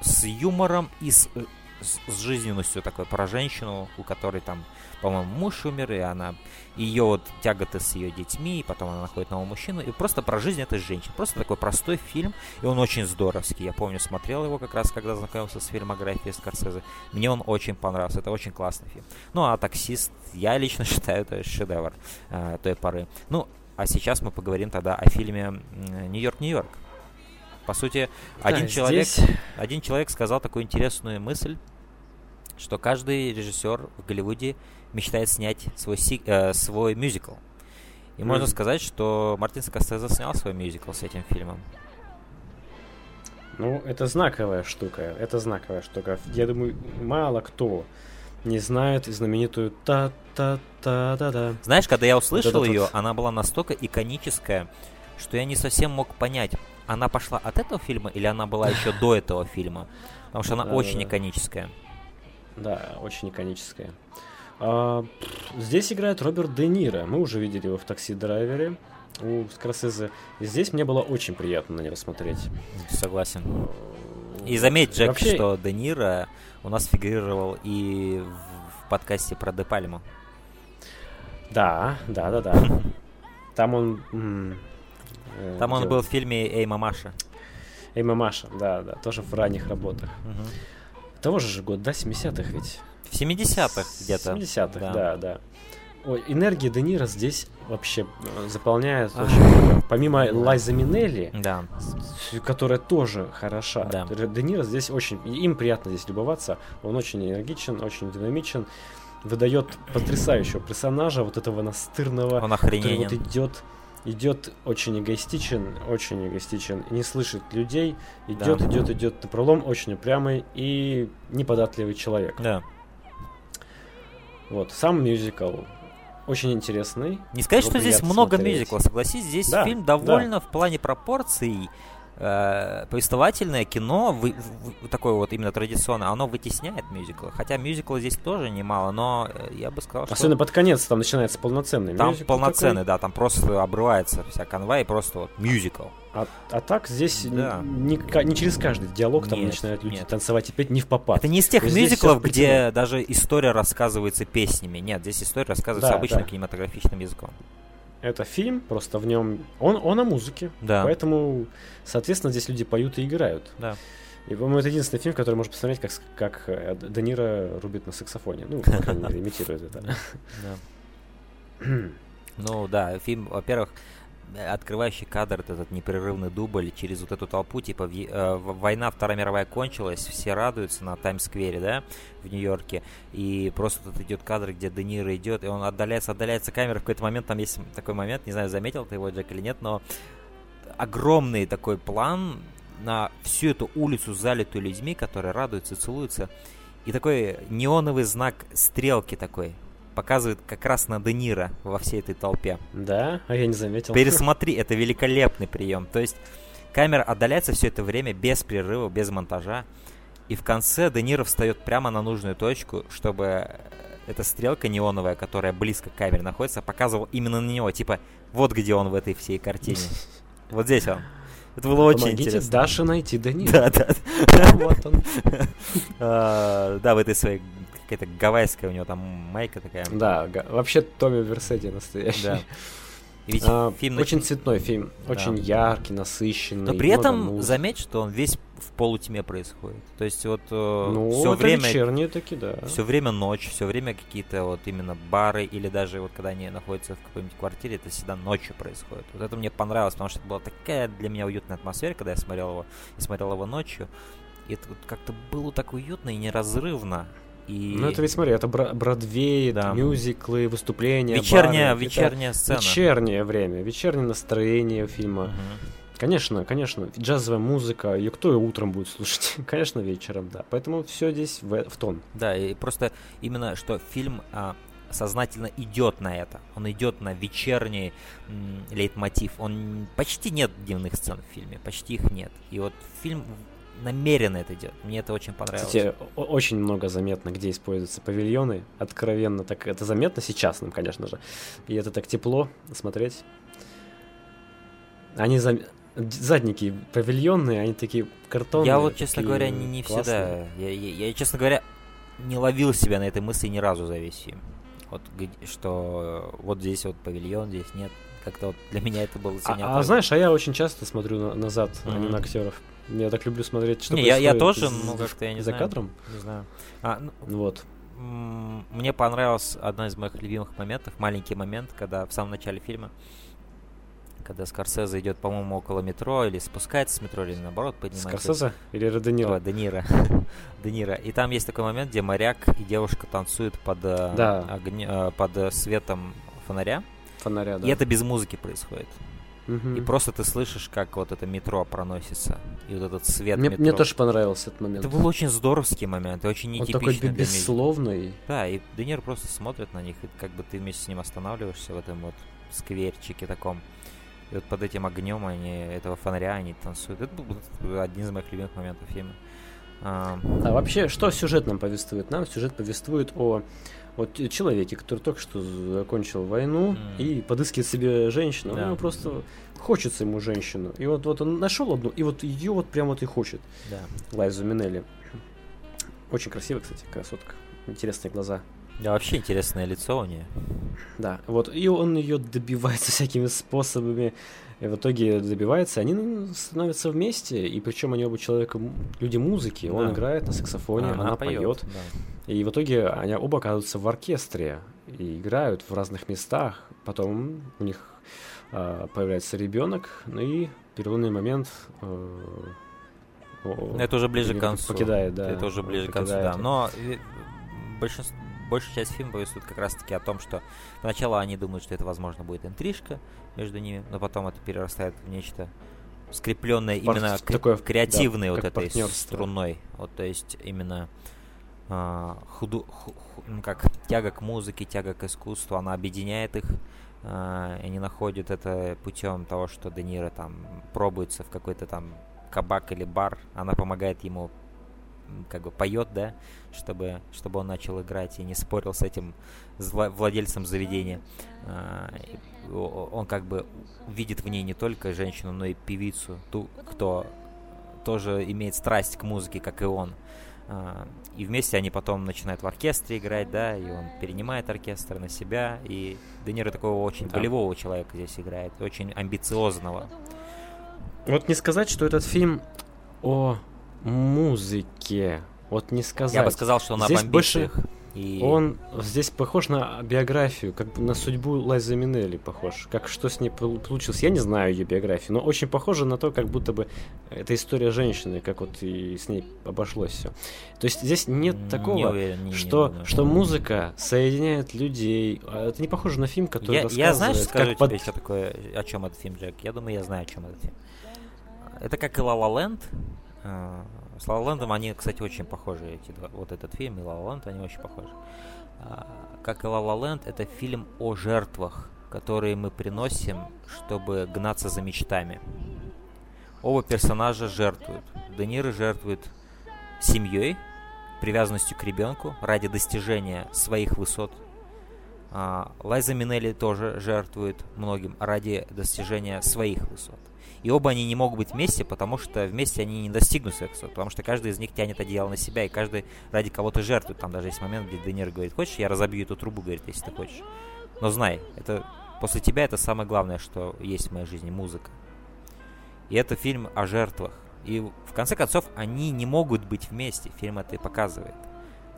с юмором и с, э, с, жизненностью такой про женщину, у которой там, по-моему, муж умер, и она ее вот тяготы с ее детьми, и потом она находит нового мужчину, и просто про жизнь этой женщины. Просто такой простой фильм, и он очень здоровский. Я помню, смотрел его как раз, когда знакомился с фильмографией Скорсезе. Мне он очень понравился, это очень классный фильм. Ну, а «Таксист», я лично считаю, это шедевр э, той поры. Ну, а сейчас мы поговорим тогда о фильме «Нью-Йорк, Нью-Йорк». По сути, один Да, человек здесь- один человек сказал такую интересную мысль, что каждый режиссер в Голливуде мечтает снять свой, си- э, свой мюзикл. И можно Мгм. сказать, что Мартин Скорсезе снял свой мюзикл с этим фильмом. Ну, это знаковая штука. Это знаковая штука. Я думаю, мало кто не знает знаменитую та-та-та-да-да. Знаешь, когда я услышал этот ее, вот- она была настолько иконическая, что я не совсем мог понять, она пошла от этого фильма или она была еще до этого фильма. Потому что она очень Да-да-да. иконическая. Да, очень иконическая. А, здесь играет Роберт Де Ниро. Мы уже видели его в «Такси-драйвере» у Скорсезе. И здесь мне было очень приятно на него смотреть. Согласен. И заметь, Джек, Вообще- что Де Ниро у нас фигурировал и в, в подкасте про Де Пальму. Да, да, да, да. Там он... э, Там он делал- был в фильме «Эй, мамаша». Эй, мамаша, да, да, тоже в ранних работах. Мгм. Того же же год, да, 70-х ведь? В 70-х где-то. 70-х, Да. да, да. Ой, энергия Де Ниро здесь вообще э, заполняет Ах. очень много. Помимо Лайза Минелли, Да. которая тоже хороша. Да. Де Ниро здесь очень... Им приятно здесь любоваться. Он очень энергичен, очень динамичен. Выдает потрясающего персонажа, вот этого настырного, Он который охрененен. вот идет, идет очень эгоистичен, очень эгоистичен, не слышит людей, идет, Да. идет, идет на пролом, очень упрямый и неподатливый человек. Да. Вот, сам мюзикл очень интересный. Не сказать, что здесь много мюзиклов, согласись, здесь Да, фильм довольно в плане пропорций э, повествовательное кино, вы- в- такое вот именно традиционное, оно вытесняет мюзиклы. Хотя мюзикла здесь тоже немало, но э, я бы сказал, что Особенно под конец там начинается полноценный там мюзикл полноценный, да, там просто обрывается вся канва и просто вот мюзикл. такой. А, а так здесь Да. не, не через каждый диалог там Нет, начинают люди нет. танцевать и петь не в попад. Это не из тех мюзиклов, где даже история рассказывается песнями. Нет, здесь история рассказывается Да, обычным да. кинематографичным языком. Это фильм, просто в нем... Он, он о музыке. Да. Поэтому, соответственно, здесь люди поют и играют. Да. И, по-моему, это единственный фильм, который можно посмотреть, как, как э, Де Ниро рубит на саксофоне. Ну, крайней мере, имитирует это. Да. Ну да, фильм, во-первых, открывающий кадр, этот непрерывный дубль через вот эту толпу, типа э, война Вторая мировая кончилась, все радуются на Таймс-сквере, да, в Нью-Йорке, и просто тут идет кадр, где Де Ниро идет, и он отдаляется, отдаляется камера, в какой-то момент, там есть такой момент, не знаю, заметил ты его, Джек, или нет, но огромный такой план на всю эту улицу, залитую людьми, которые радуются, целуются, и такой неоновый знак стрелки такой, показывает как раз на Де Ниро во всей этой толпе. Да? А я не заметил. Пересмотри, это великолепный прием. То есть камера отдаляется все это время без прерыва, без монтажа. И в конце Де Ниро встает прямо на нужную точку, чтобы эта стрелка неоновая, которая близко к камере находится, показывала именно на него. Типа, вот где он в этой всей картине. Вот здесь он. Это было очень Помогите интересно. Даше найти Де Ниро. Да, да. Вот он. А, Да, в этой своей какая-то гавайская у него там майка такая. Да, га- вообще Томми Версети настоящий. Да. И ведь А, фильм очень нач- цветной фильм, очень яркий, насыщенный. Но при этом заметь, что он весь в полутьме происходит. То есть вот ну, все время вечерние таки, да. все время ночь, все время какие-то вот именно бары или даже вот когда они находятся в какой-нибудь квартире, это всегда ночью происходит. Вот это мне понравилось, потому что это была такая для меня уютная атмосфера, когда я смотрел его, и смотрел его ночью. И это вот как-то было так уютно и неразрывно. И Ну это ведь смотри, это Бродвей, Да. это мюзиклы, выступления, вечерняя, бары. Это вечерняя сцена. Вечернее время, вечернее настроение фильма. Мгм. Конечно, конечно, джазовая музыка, ее кто и утром будет слушать? конечно, вечером, да. Поэтому все здесь в, в тон. Да, и просто именно, что фильм а, сознательно идет на это. Он идет на вечерний м, лейтмотив. Он почти нет дневных сцен в фильме, почти их нет. И вот фильм намеренно это делает. Мне это очень понравилось. Кстати, очень много заметно, где используются павильоны. Откровенно, так это заметно сейчас нам, конечно же. И это так тепло смотреть. Они зам... задники павильонные, они такие картонные. я вот, честно говоря, не, не классные. всегда. Я, я- я, честно говоря, не ловил себя на этой мысли ни разу за весь фильм. Вот, что вот здесь вот павильон, здесь нет. Как-то вот для меня это было А, а знаешь, а я очень часто смотрю на- назад, а не на актеров. Я так люблю смотреть, что Не, я, я тоже, за- ну как-то я не за знаю. кадром. Не знаю. А, ну, Вот. Мне понравился один из моих любимых моментов, маленький момент, когда в самом начале фильма, когда Скорсезе идет, по-моему, около метро, или спускается с метро, или наоборот поднимается. Скорсезе или Де О, Ниро? Де Ниро. Де Ниро. И там есть такой момент, где моряк и девушка танцуют под, э, Да. огне- э, под светом фонаря. фонаря, да. И это без музыки происходит. Мгм. И просто ты слышишь, как вот это метро проносится. И вот этот свет мне, метро. мне тоже понравился этот момент. Это был очень здоровский момент, и очень Он нетипичный такой бе- медиа. бессловный. Да, и Де Ниро просто смотрит на них, и как бы ты вместе с ним останавливаешься в этом вот скверчике таком. И вот под этим огнем они, этого фонаря они танцуют. Это был один из моих любимых моментов фильма. А, А вообще, что сюжет нам повествует? Нам сюжет повествует о вот человеке, который только что закончил войну М. и подыскивает себе женщину. Да. Ему просто хочется ему женщину. И вот, вот он нашел одну, и вот ее вот прям вот и хочет. да. Лайзу Минелли. Очень красивая, кстати, красотка. Интересные глаза. Да, вообще интересное лицо у нее. Да, вот, и он ее добивается всякими способами, и в итоге добивается, они ну, становятся вместе, и причем они оба человека, люди музыки, он Да. играет на саксофоне, она, поет, да. и в итоге они оба оказываются в оркестре, и играют в разных местах, потом у них а, появляется ребенок, ну и переломный момент э, Это уже ближе к концу. покидает, да, Это уже он ближе к концу, да. Но э, большинство, большая часть фильма повествует как раз-таки о том, что сначала они думают, что это, возможно, будет интрижка между ними, но потом это перерастает в нечто скрепленное Пар- именно кре- такое, креативной да, вот этой струной. Вот, то есть именно а, худу, ху- ну, как тяга к музыке, тяга к искусству, она объединяет их. и они находят это путем того, что Де Ниро там пробуется в какой-то там кабак или бар, она помогает ему как бы поет, да, чтобы, чтобы он начал играть и не спорил с этим владельцем заведения. А, он как бы видит в ней не только женщину, но и певицу, ту, кто тоже имеет страсть к музыке, как и он. А, И вместе они потом начинают в оркестре играть, да, и он перенимает оркестр на себя, и Де Ниро такого очень Да. волевого человека здесь играет, очень амбициозного. Вот не сказать, что этот фильм о музыке. Вот не сказать. Я бы сказал, что он Здесь об больше амбициях. И... Он здесь похож на биографию, как на судьбу Лайзы Минелли похож. Как что с ней пол- получилось, я не знаю ее биографию, но очень похоже на то, как будто бы это история женщины, как вот и с ней обошлось все. То есть здесь нет такого, не уверен, не- не что, думаю, что музыка соединяет людей. А Это не похоже на фильм, который Я, рассказывает, я знаешь, скажу как под- тебе, что такое, о чем этот фильм, Джек? Я думаю, я знаю, о чем этот фильм. Это как и La La Land. Э, С La Land они, кстати, очень похожи, эти два. Вот этот фильм и La Land, они очень похожи. А, Как и La La Land, это фильм о жертвах, которые мы приносим, чтобы гнаться за мечтами. Оба персонажа жертвуют. Де жертвует семьей, привязанностью к ребенку ради достижения своих высот. А, Лайза Минелли тоже жертвует многим ради достижения своих высот. И оба они не могут быть вместе, потому что вместе они не достигнут высот, потому что каждый из них тянет одеяло на себя, и каждый ради кого-то жертвует. Там даже есть момент, где Де Ниро говорит, хочешь, я разобью эту трубу, говорит, если ты хочешь. Но знай, это после тебя это самое главное, что есть в моей жизни, музыка. И это фильм о жертвах. И в конце концов, они не могут быть вместе. Фильм это и показывает.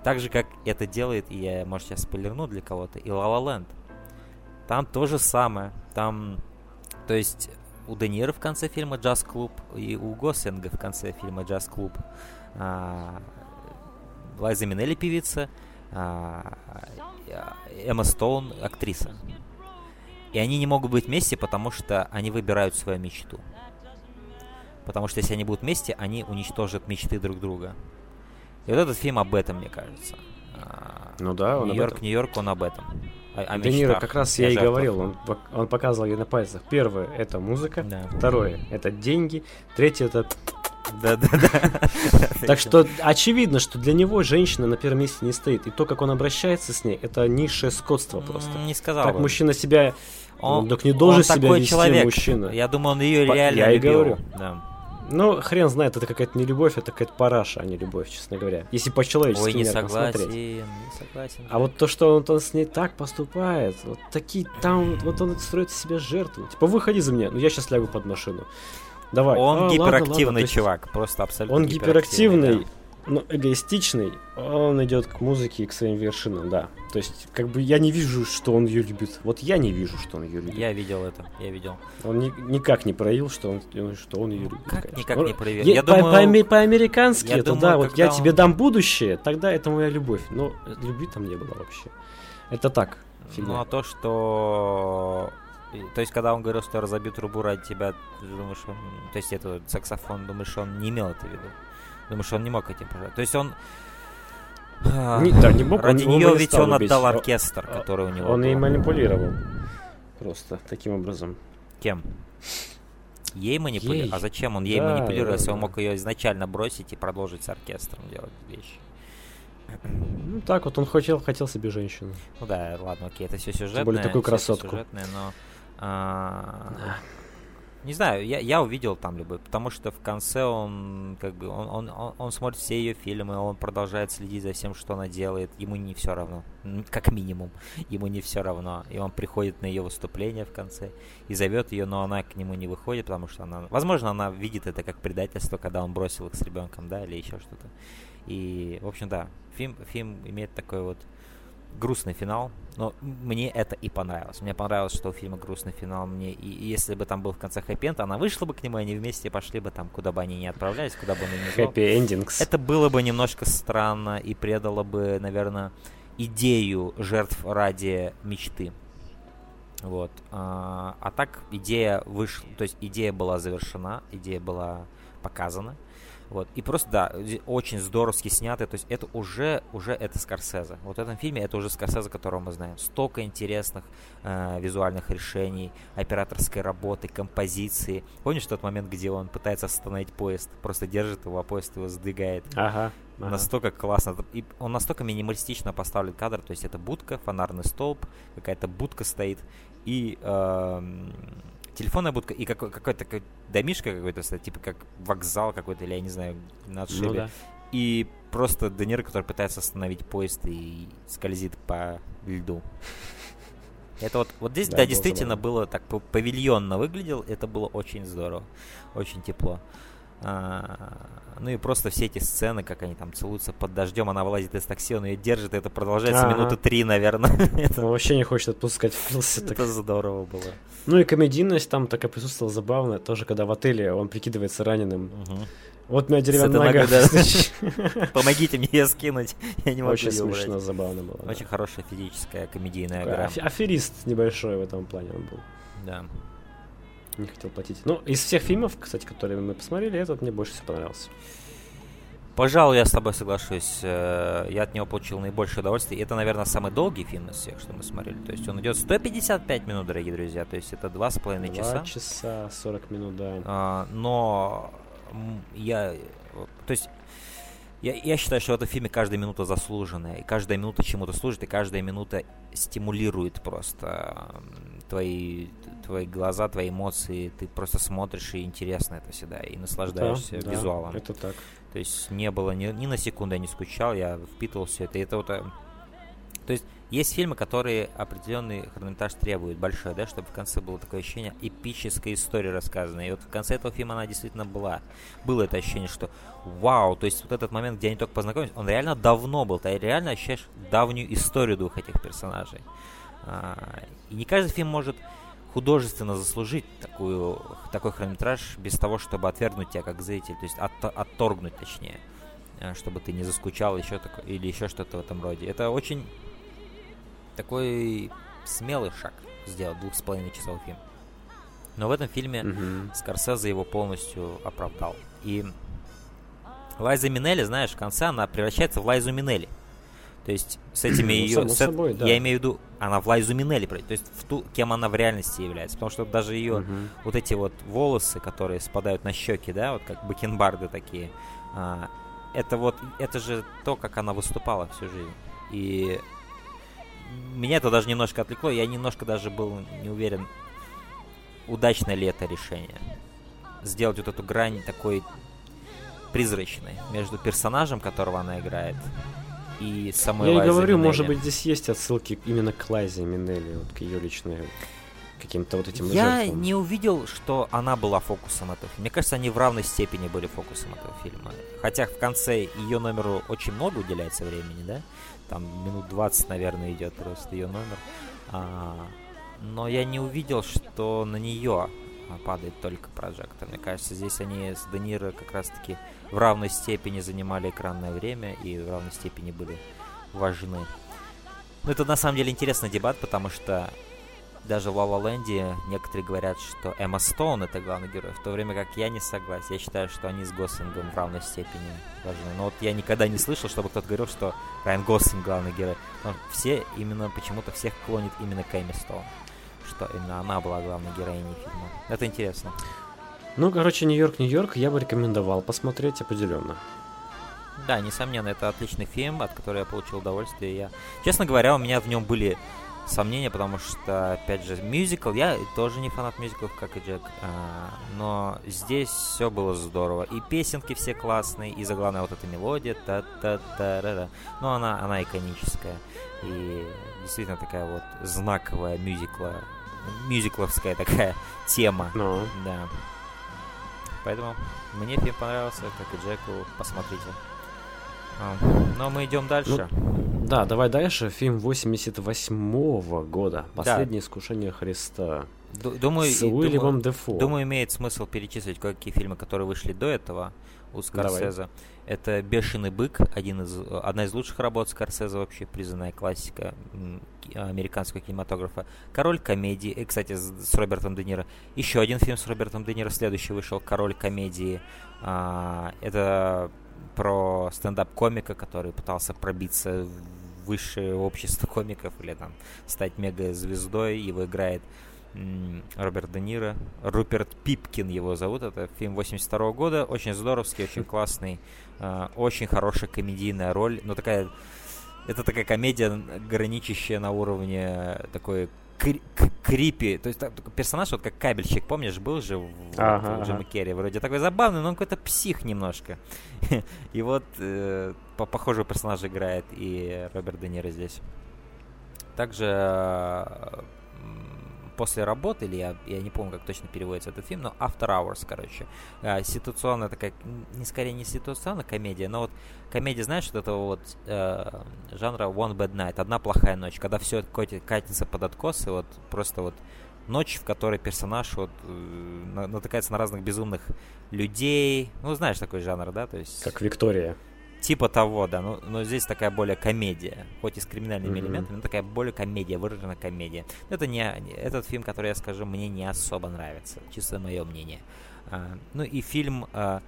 Так же, как это делает, и я, может, сейчас спойлерну для кого-то, и La La. Там то же самое. Там, то есть, у Де Ниро в конце фильма «Джаз-клуб» и у Гослинга в конце фильма «Джаз-клуб» а, Лайза Минелли певица, а, Эмма Стоун актриса. И они не могут быть вместе, потому что они выбирают свою мечту. Потому что если они будут вместе, они уничтожат мечты друг друга. И вот этот фильм об этом, мне кажется. А, Ну да, он Нью-Йорк. Нью-Йорк, он об этом. О, о Де Ниро как раз я и говорил, он, он показывал ей на пальцах. Первое — это музыка, Да. второе — это деньги, третье — это... Да, да, да. Так что очевидно, что для него женщина на первом месте не стоит. И то, как он обращается с ней, это низшее скотство просто. Не сказал Так бы. мужчина себя... Он, так не должен он себя такой вести человек. мужчина. Я думаю, он ее По- реально я и любил. говорю. Да. Ну, хрен знает, это какая-то не любовь, это какая-то параша, а не любовь, честно говоря. Если по-человечески Ой, не согласен, смотреть. не согласен. А вот то, что он, он с ней так поступает, вот такие там, вот он строит из себя жертву. Типа, выходи за меня, ну я сейчас лягу под машину. Давай. Он «А, ладно, гиперактивный ладно». Есть чувак, просто абсолютно Он гиперактивный, да. Но эгоистичный. Он идет к музыке и к своим вершинам, да. То есть, как бы я не вижу, что он ее любит. Вот я не вижу, что он ее любит. Я видел это, я видел. Он ни- никак не проявил, что он, что он ее любит. Как конечно. никак не проявил? е- Я по- думаю- по- по-американски я это думаю, да, вот я когда тебе он- дам будущее, тогда это моя любовь. Но любви там не было вообще. Это так. фигня. Ну, а то, что... То есть, когда он говорил, что я разобью трубу ради тебя, ты думаешь, он... То есть, это саксофон, думаешь, он не имел это в виду? Думаешь, он не мог этим пожертвовать? То есть, он... а, Не- да, не мог, Ради он- он нее не ведь он любить. отдал оркестр, который у него Он был. и манипулировал. Просто таким образом. Кем? Ей манипулировать? Ей. А зачем он ей Да, манипулирует, да, если он да. мог ее изначально бросить и продолжить с оркестром делать вещи? Ну так вот, он хотел, хотел себе женщину. Ну да, ладно, окей, это все сюжетное. более такую красотку. сюжетное, но... а, Не знаю, я, я увидел там любой, потому что в конце он как бы он, он, он, он смотрит все ее фильмы, он продолжает следить за всем, что она делает. Ему не все равно, как минимум, ему не все равно. И он приходит на ее выступление в конце и зовет ее, но она к нему не выходит, потому что она, возможно, она видит это как предательство, когда он бросил их с ребенком, да, или еще что-то. И, в общем, да, фильм, фильм имеет такой вот грустный финал, но мне это и понравилось. Мне понравилось, что у фильма грустный финал. Мне и, и если бы там был в конце хэппи она вышла бы к нему, и они вместе пошли бы там, куда бы они ни отправлялись, куда бы он ни. Happy endings. Это было бы немножко странно и предало бы, наверное, идею жертв ради мечты. Вот. А, а так идея вышла, то есть идея была завершена, идея была показана. Вот. И просто, да, зи- очень здоровски снято. То есть это уже, уже это Скорсезе. Вот в этом фильме это уже Скорсезе, которого мы знаем. Столько интересных э, визуальных решений, операторской работы, композиции. Помнишь тот момент, где он пытается остановить поезд? Просто держит его, а поезд его сдвигает. Ага. ага. Настолько классно. И он настолько минималистично поставлен кадр. То есть это будка, фонарный столб, какая-то будка стоит. И эм, телефонная будка, и какой- какой-то такой домишка какой-то типа как вокзал какой-то, или я не знаю, на отшибе. Ну да. И просто Де Ниро, который пытается остановить поезд и скользит по льду. Это вот, вот здесь, Да, да, действительно забавно. было так пав- павильонно выглядел, это было очень здорово, очень тепло. А, ну и просто все эти сцены, как они там целуются под дождем, она вылазит из такси, он ее держит, это продолжается Ага. минуты три, наверное. это, Он вообще не хочет отпускать так. это здорово было. Ну и комедийность там такая присутствовала забавная. Тоже, когда в отеле он прикидывается раненым. Мгм. Вот меня деревянная нога. да. Помогите мне ее скинуть, я не могу Очень её убрать. смешно, забавно было. да. Очень хорошая физическая комедийная игра. Аферист небольшой в этом плане он был. Да. Не хотел платить. Ну, из всех фильмов, кстати, которые мы посмотрели, этот мне больше всего понравился. Пожалуй, я с тобой соглашусь. Э, Я от него получил наибольшее удовольствие. Это, наверное, самый долгий фильм из всех, что мы смотрели. То есть он идет 155 минут, дорогие друзья. То есть это два с половиной Два часа. часа 40 минут, да. А, Но я... То есть я, я считаю, что в этом фильме каждая минута заслуженная. И каждая минута чему-то служит, и каждая минута стимулирует просто твои, твои глаза, твои эмоции. Ты просто смотришь, и интересно это всегда. И наслаждаешься Да, да, визуалом. Это так. То есть не было ни, ни на секунду я не скучал, я впитывал все это. И это вот, э, то есть есть фильмы, которые определенный хронометраж требуют большой, да, чтобы в конце было такое ощущение эпической истории рассказанной. И вот в конце этого фильма она действительно была. Было это ощущение, что вау, то есть вот этот момент, где они только познакомились, он реально давно был. Ты реально ощущаешь давнюю историю двух этих персонажей. А, И не каждый фильм может художественно заслужить такую, такой хронометраж без того, чтобы отвергнуть тебя как зритель, то есть от- отторгнуть точнее, э, чтобы ты не заскучал еще такое, или еще что-то в этом роде. Это очень такой смелый шаг сделать двух с половиной часов фильм. Но в этом фильме Мгм. Скорсезе его полностью оправдал. И Лайза Минелли, знаешь, в конце она превращается в Лайзу Минелли. То есть с этими Ну, ее... с собой, да. Я имею в виду, она в Лайзу Минелли, то есть в ту, кем она в реальности является. Потому что даже ее Мгм. вот эти вот волосы, которые спадают на щеки, да, вот как бакенбарды такие, а, это вот, это же то, как она выступала всю жизнь. И меня это даже немножко отвлекло, я немножко даже был не уверен, удачно ли это решение. Сделать вот эту грань такой призрачной между персонажем, которого она играет, и самой Я и Лайзой говорю, Минелли. может быть, здесь есть отсылки именно к Лайзе Минелли, вот к ее личной каким-то вот этим Я жертвам. не увидел, что она была фокусом этого фильма. Мне кажется, они в равной степени были фокусом этого фильма. Хотя в конце ее номеру очень много уделяется времени, да? Там минут 20, наверное, идет просто ее номер. А, но я не увидел, что на нее падает только прожектор. Мне кажется, здесь они с Де Ниро как раз-таки в равной степени занимали экранное время и в равной степени были важны. Ну, это на самом деле интересный дебат, потому что даже в Ла Ленде некоторые говорят, что Эмма Стоун это главный герой, в то время как я не согласен. Я считаю, что они с Гослингом в равной степени важны. Но вот я никогда не слышал, чтобы кто-то говорил, что Райан Гослинг главный герой. Но все именно почему-то всех клонит именно к Эмме Стоун. Что именно она была главной героиней фильма. Это интересно. Ну, короче, Нью-Йорк, Нью-Йорк я бы рекомендовал посмотреть определенно. Да, несомненно, это отличный фильм, от которого я получил удовольствие. Я, честно говоря, у меня в нем были сомнения, потому что, опять же, мюзикл, я тоже не фанат мюзиклов, как и Джек, а, но здесь все было здорово. И песенки все классные, и заглавная вот эта мелодия, та та та ра ра Ну, она, она иконическая. И действительно такая вот знаковая мюзикла, мюзикловская такая тема. Ну, Да. Поэтому мне фильм понравился, как и Джеку, посмотрите. А, Но мы идем дальше. да, давай дальше. Фильм 88 года. Последнее искушение Христа. Ду- думаю, с Уильямом думаю, Дефо. думаю, имеет смысл перечислить кое-какие фильмы, которые вышли до этого у Скорсезе. Это «Бешеный бык», один из, одна из лучших работ Скорсезе, вообще признанная классика американского кинематографа. «Король комедии», и, кстати, с, с Робертом Де Ниро. Еще один фильм с Робертом Де Ниро, следующий вышел, «Король комедии». А, это про стендап-комика, который пытался пробиться в высшее общество комиков или там стать мега-звездой. Его играет Роберт Де Ниро. Руперт Пипкин его зовут. Это фильм 82 года. Очень здоровский, очень классный. А, очень хорошая комедийная роль. Но такая... Это такая комедия, граничащая на уровне такой кри- крипи. То есть такой персонаж, вот как кабельщик, помнишь, был же в, Ага, у Джима ага. Керри. Вроде такой забавный, но он какой-то псих немножко. И вот э, по похожего персонажа играет и Роберт Де Ниро здесь. Также э, после работы, или я, я не помню, как точно переводится этот фильм, но After Hours, короче. Э, ситуационная такая, не скорее не ситуационная комедия, но вот комедия, знаешь, вот этого вот э, жанра One Bad Night, одна плохая ночь, когда все катится под откос, и вот просто вот ночь, в которой персонаж вот э, на- натыкается на разных безумных людей. Ну, знаешь такой жанр, да? То есть Как Виктория. Типа того, да. Но, но здесь такая более комедия. Хоть и с криминальными Мгм. элементами, но такая более комедия, выраженная комедия. Это не этот фильм, который я скажу, мне не особо нравится. Чисто мое мнение. А, ну и фильм а,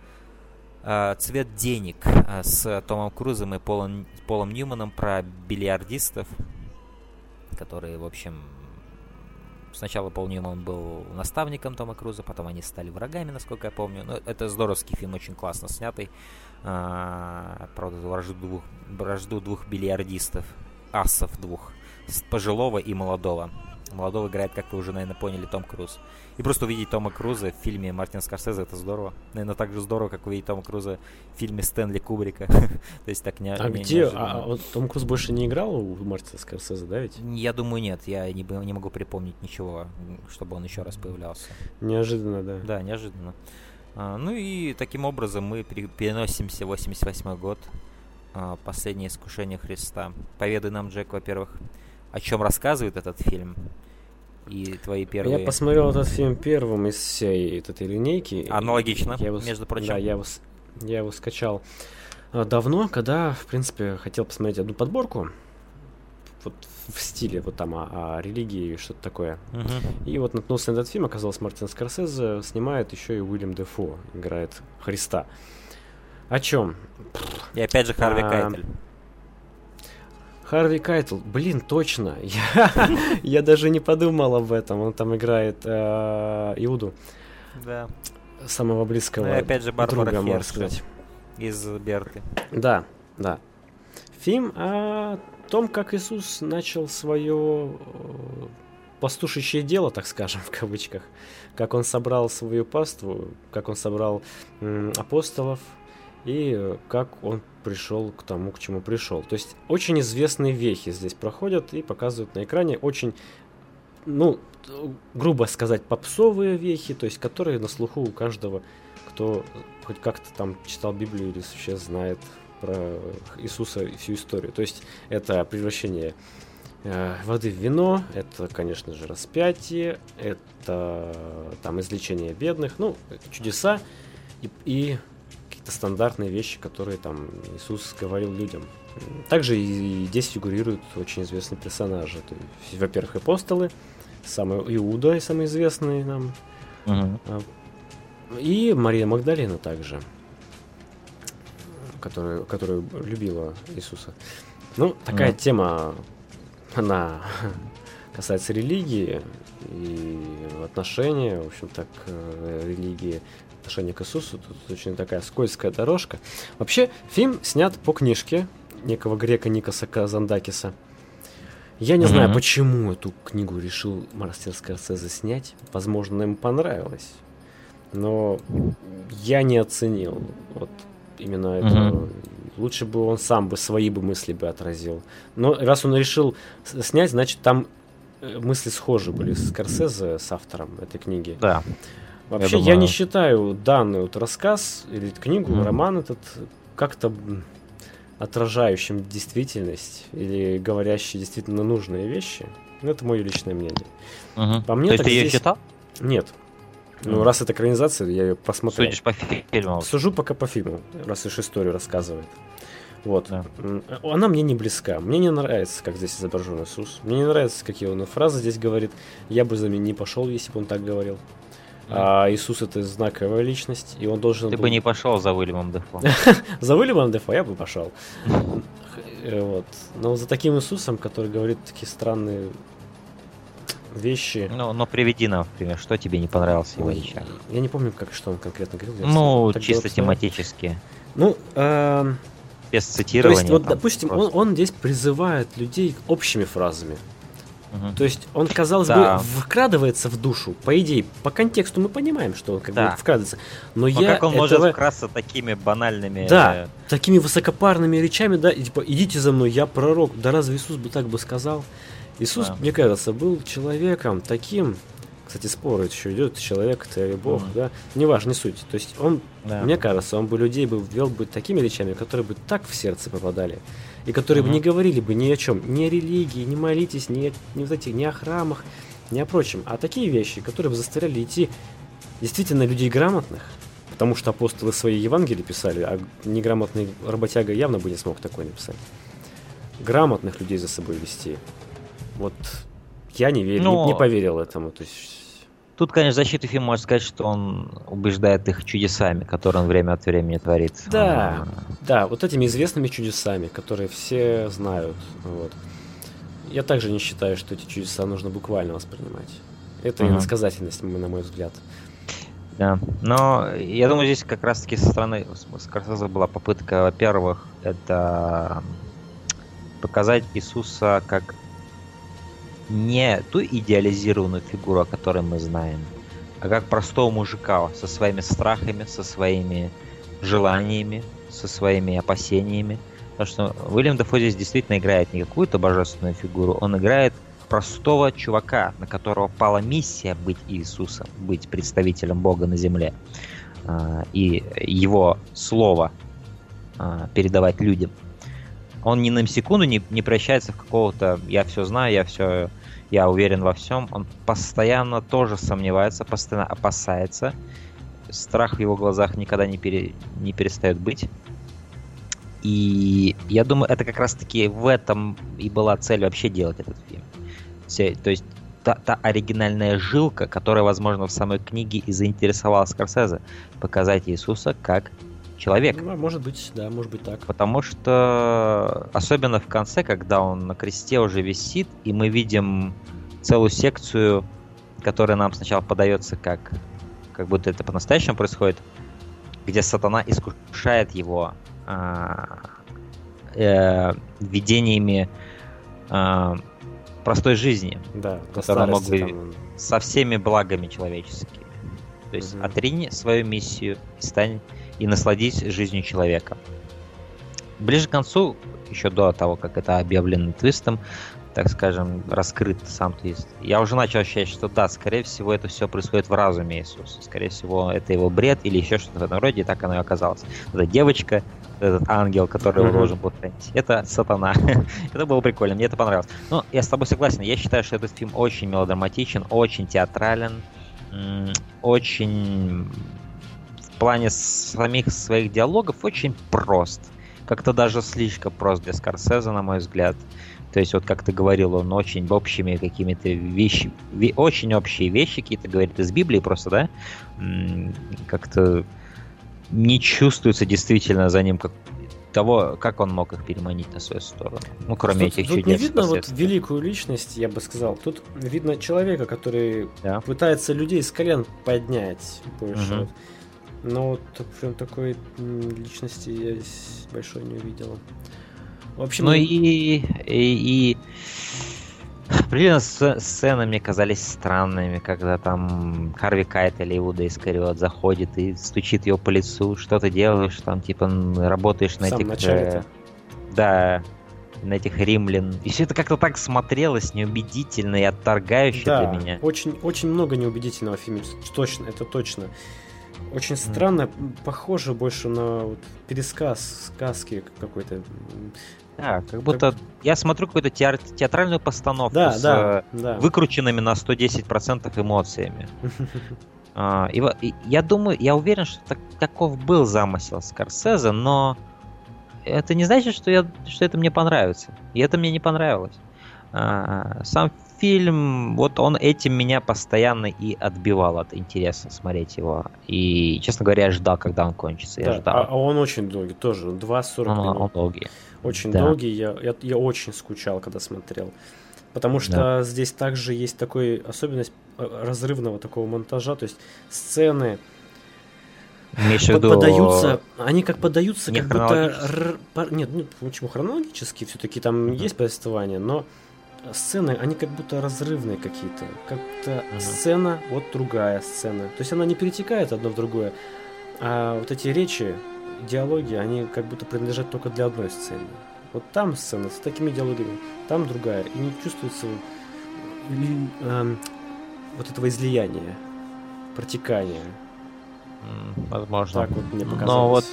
а, «Цвет денег» а, с Томом Крузом и Полом, Полом Ньюманом про бильярдистов, которые, в общем, сначала Пол Ньюман был наставником Тома Круза, потом они стали врагами, насколько я помню. Но это здоровский фильм, очень классно снятый. А, правда, вражду двух, вражду двух бильярдистов, асов двух, пожилого и молодого. Молодого играет, как вы уже, наверное, поняли, Том Круз. И просто увидеть Тома Круза в фильме Мартина Скорсезе, это здорово. Наверное, так же здорово, как увидеть Тома Круза в фильме Стэнли Кубрика. То есть так не А не- где? неожиданно. А, вот Том Круз больше не играл у Мартина Скорсезе, да ведь? Я думаю, нет. Я не, не могу припомнить ничего, чтобы он еще раз появлялся. Неожиданно, да. Да, неожиданно. А, ну и таким образом мы пере- переносимся в 88 год. А, Последнее искушение Христа. Поведай нам, Джек, во-первых, о чем рассказывает этот фильм. И твои первые... Я посмотрел этот фильм первым из всей этой линейки. Аналогично, Я его между прочим. Да, я его, я его скачал а, давно, когда, в принципе, хотел посмотреть одну подборку. Вот в стиле вот там о, о религии и что-то такое. Мгм. И вот наткнулся на этот фильм, оказалось, Мартин Скорсезе снимает еще и Уильям Дефо, играет Христа. О чем? И опять же Харви А, Кайтель. Харви Кайтл, блин, точно. Я, я даже не подумал об этом. Он там играет э, Иуду, Да. самого близкого Ну и опять же Барбара друга, можно сказать. Из Берты. Да, да. Фильм о том, как Иисус начал свое э, пастушащее дело, так скажем, в кавычках. Как он собрал свою паству, как он собрал апостолов и э, как он пришел к тому, к чему пришел. То есть очень известные вехи здесь проходят и показывают на экране очень, ну, грубо сказать, попсовые вехи, то есть которые на слуху у каждого, кто хоть как-то там читал Библию или вообще знает про Иисуса и всю историю. То есть это превращение э, воды в вино, это, конечно же, распятие, это там излечение бедных, ну, чудеса и, и какие-то стандартные вещи, которые там Иисус говорил людям. Также и здесь фигурируют очень известные персонажи. Во-первых, апостолы, самый Иуда, самый известный нам, Мгм. и Мария Магдалина также, которая, которая любила Иисуса. Ну, такая Мгм. тема, она касается религии и отношения, в общем-то, к э, религии, отношения к Иисусу. Тут очень такая скользкая дорожка. Вообще, фильм снят по книжке некого грека Никоса Казандакиса. Я не знаю, Мгм. почему эту книгу решил Мартин Скорсезе снять. Возможно, ему понравилось. Но я не оценил вот именно это. Мгм. Лучше бы он сам бы свои бы мысли бы отразил. Но раз он решил снять, значит там э, мысли схожи были с Скорсезе, с автором этой книги. Да. Вообще, я, думаю- не считаю данный вот рассказ или книгу, Мгм. роман этот как-то отражающим действительность или говорящий действительно нужные вещи. Ну, это мое личное мнение. Мгм. По мне То так ты ее здесь- читал? Нет. Ну, раз это экранизация, я ее посмотрел. Судишь по фильму. Сужу пока по фильму, раз уж историю рассказывает. Вот. Да. Она мне не близка. Мне не нравится, как здесь изображен Иисус. Мне не нравится, какие он фразы здесь говорит. Я бы за ним не пошел, если бы он так говорил. А Иисус это знаковая личность, и он должен Ты был... бы не пошел за Уильямом Дефо. За Уильямом Дефо я бы пошел. Э, Вот. Но за таким Иисусом, который говорит такие странные вещи. Ну, но приведи нам, например, что тебе не понравилось в его речах. я не помню, как что он конкретно говорил. Ну, чисто тематически. Ну, эм, Без то цитирования. есть, вот, допустим, он, просто. он здесь призывает людей общими фразами. Мгм. То есть он, казалось Да. бы, вкрадывается в душу. По идее, по контексту мы понимаем, что он как Да. бы вкрадывается. Но, Но я как он может этого- вкратце такими банальными... Да, э, такими высокопарными речами, да, и типа, идите за мной, я пророк. Да разве Иисус бы так бы сказал? Иисус, Да. мне кажется, был человеком таким, кстати, спор еще идет, человек это или Бог, Мгм. да, неважно, не суть. То есть он, да. мне кажется, он бы людей бы ввел бы такими речами, которые бы так в сердце попадали, и которые бы Мгм. не говорили бы ни о чем, ни о религии, не молитесь, ни, о- ни вот этих, ни о храмах, ни о прочем, а такие вещи, которые бы заставляли идти действительно людей грамотных, потому что апостолы свои Евангелия писали, а неграмотный работяга явно бы не смог такое написать. Грамотных людей за собой вести. Вот я не верю, не- Но- не, поверил этому. То есть, Тут, конечно, защиту фильма можно сказать, что он убеждает их чудесами, которые он время от времени творит. Да. А, да, вот этими известными чудесами, которые все знают. Вот. Я также не считаю, что эти чудеса нужно буквально воспринимать. Это Мгм. иносказательность, на мой взгляд. Да. Но я думаю, здесь как раз-таки со стороны Скорсезе была попытка, во-первых, это показать Иисуса как не ту идеализированную фигуру, о которой мы знаем, а как простого мужика со своими страхами, со своими желаниями, со своими опасениями. Потому что Уильям Дефо здесь действительно играет не какую-то божественную фигуру, он играет простого чувака, на которого пала миссия быть Иисусом, быть представителем Бога на земле. А, И его слово а, передавать людям. Он ни на секунду не, не превращается в какого-то «я все знаю, я все, я уверен во всем». Он постоянно тоже сомневается, постоянно опасается. Страх в его глазах никогда не, пере, не перестает быть. И я думаю, это как раз-таки в этом и была цель вообще делать этот фильм. То есть та, та оригинальная жилка, которая, возможно, в самой книге и заинтересовала Скорсезе, показать Иисуса как человека. Ну, а может быть, да, может быть так. Потому что, особенно в конце, когда он на кресте уже висит, и мы видим целую секцию, которая нам сначала подается как, как будто это по-настоящему происходит, где сатана искушает его а, э, видениями а, простой жизни, Да, до Который мог бы- там, со всеми благами человеческими. То есть Мгм. отрини свою миссию и стань и насладись жизнью человека. Ближе к концу, еще до того, как это объявлено твистом, так скажем, раскрыт сам твист, я уже начал ощущать, что да, скорее всего, это все происходит в разуме Иисуса. Скорее всего, это его бред или еще что-то в этом роде, и так оно и оказалось. Эта девочка, этот ангел, который его должен был хранить, это сатана. это было прикольно, мне это понравилось. Ну, я с тобой согласен, я считаю, что этот фильм очень мелодраматичен, очень театрален, очень плане самих своих диалогов очень прост. Как-то даже слишком прост для Скорсезе, на мой взгляд. То есть, вот как ты говорил, он очень общими какими-то вещи, ве, очень общие вещи какие-то говорит из Библии просто, да? Как-то не чувствуется действительно за ним как того, как он мог их переманить на свою сторону. Ну, кроме тут, этих тут чудес. не видно вот великую личность, я бы сказал. Тут видно человека, который Да. пытается людей с колен поднять больше. Мгм. Но вот так- прям такой личности я здесь большой не увидел. В общем, Ну и, и, и определенно сц- сцены мне казались странными, когда там Харви Кайт или Иуда Искариот заходит и стучит его по лицу, что ты делаешь, там типа работаешь на самом этих... э, Да, на этих римлян. И все это как-то так смотрелось неубедительно и отторгающе да, для меня. Очень, очень много неубедительного в фильме. Точно, это точно. Очень странно, м, похоже больше на вот пересказ сказки какой-то. Да, как будто я смотрю какую-то теар- театральную постановку Да, с да, э, да. выкрученными на 110% эмоциями. А, и, и я думаю, я уверен, что так- таков был замысел Скорсезе, но это не значит, что, я, что это мне понравится. И это мне не понравилось. А, сам фильм, вот он этим меня постоянно и отбивал от интереса смотреть его. И, честно говоря, я ждал, когда он кончится. Я Да, ждал. а, а он очень долгий, тоже 2.40 он, минут. он долгий. Очень Да. долгий, я, я, я очень скучал, когда смотрел. Потому что здесь также есть такой особенность э, разрывного такого монтажа, то есть сцены под- подаются, они как подаются, не как будто... р- нет, ну почему хронологически, все-таки там Мгм. есть повествование, но сцены, они как будто разрывные какие-то. Как-то Мгм. сцена, вот другая сцена. То есть она не перетекает одно в другое, а вот эти речи, диалоги, они как будто принадлежат только для одной сцены. Вот там сцена с такими диалогами, там другая. И не чувствуется эм, вот этого излияния, протекания. Возможно. Так вот мне показалось. Но вот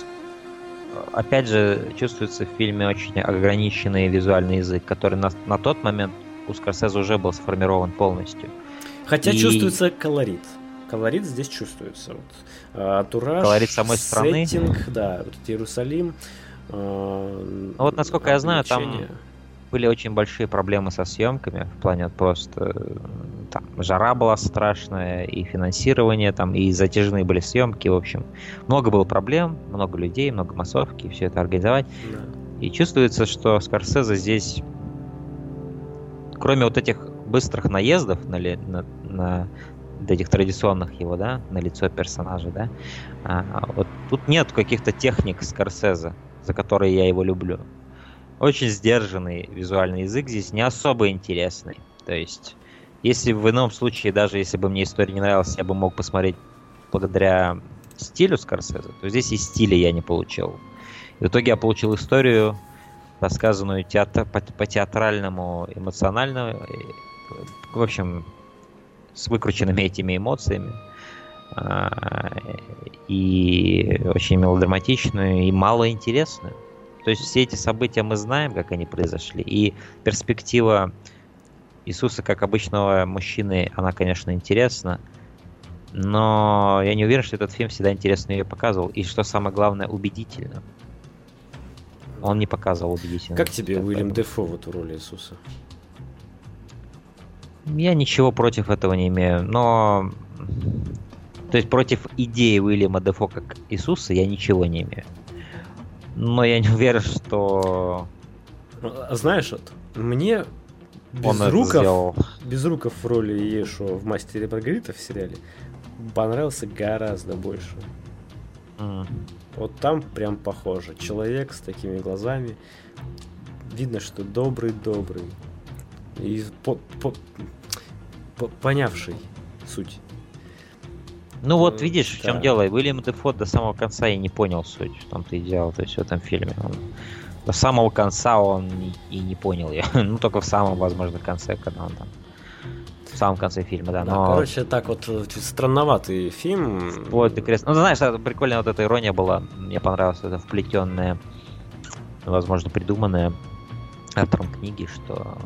опять же чувствуется в фильме очень ограниченный визуальный язык, который на, на тот момент у Скорсезе уже был сформирован полностью. Хотя И- чувствуется колорит. Колорит здесь чувствуется. Вот. А, Антураж, Колорит самой страны. сеттинг, да, вот Иерусалим. а, Ну вот, насколько я знаю, там. Были очень большие проблемы со съемками, в плане просто там жара была страшная, и финансирование там, и затяжные были съемки, в общем. Много было проблем, много людей, много массовки, все это организовать. Да. И чувствуется, что Скорсезе здесь, кроме вот этих быстрых наездов на, ли- на, на этих традиционных его, да, на лицо персонажа, да, а, вот тут нет каких-то техник Скорсезе, за которые я его люблю. Очень сдержанный визуальный язык здесь, не особо интересный. То есть, если в ином случае, даже если бы мне история не нравилась, я бы мог посмотреть благодаря стилю Скорсезе, то здесь и стиля я не получил. И в итоге я получил историю, рассказанную театр, по, по театральному, эмоциональному, и, в общем, с выкрученными этими эмоциями. а, И очень мелодраматичную, и малоинтересную. То есть все эти события мы знаем, как они произошли. И перспектива Иисуса как обычного мужчины, она, конечно, интересна. Но я не уверен, что этот фильм всегда интересно ее показывал. И что самое главное, убедительно. Он не показывал убедительно. Как тебе Уильям Дефо вот в роли Иисуса? Я ничего против этого не имею, но... То есть против идеи Уильяма Дефо как Иисуса я ничего не имею. Но я не уверен, что А Знаешь, вот, мне Безруков, сделал. Безруков в роли Иешуа в «Мастере Маргарита» в сериале понравился гораздо больше. М. Вот там прям похоже. Человек с такими глазами. Видно, что добрый-добрый. И по- по- по- понявший суть. Ну вот видишь, в чем да. дело. Уильям Дефо до самого конца и не понял суть. В том-то и дело. То есть в этом фильме. Он до самого конца он и, не понял ее. ну только в самом, возможно, конце, когда он там... В самом конце фильма, да. Да, Но... короче, так вот э, странноватый фильм. Вот и крест. Ну, знаешь, это прикольная вот эта ирония была. Мне понравилась эта вплетенная, возможно, придуманная автором книги, что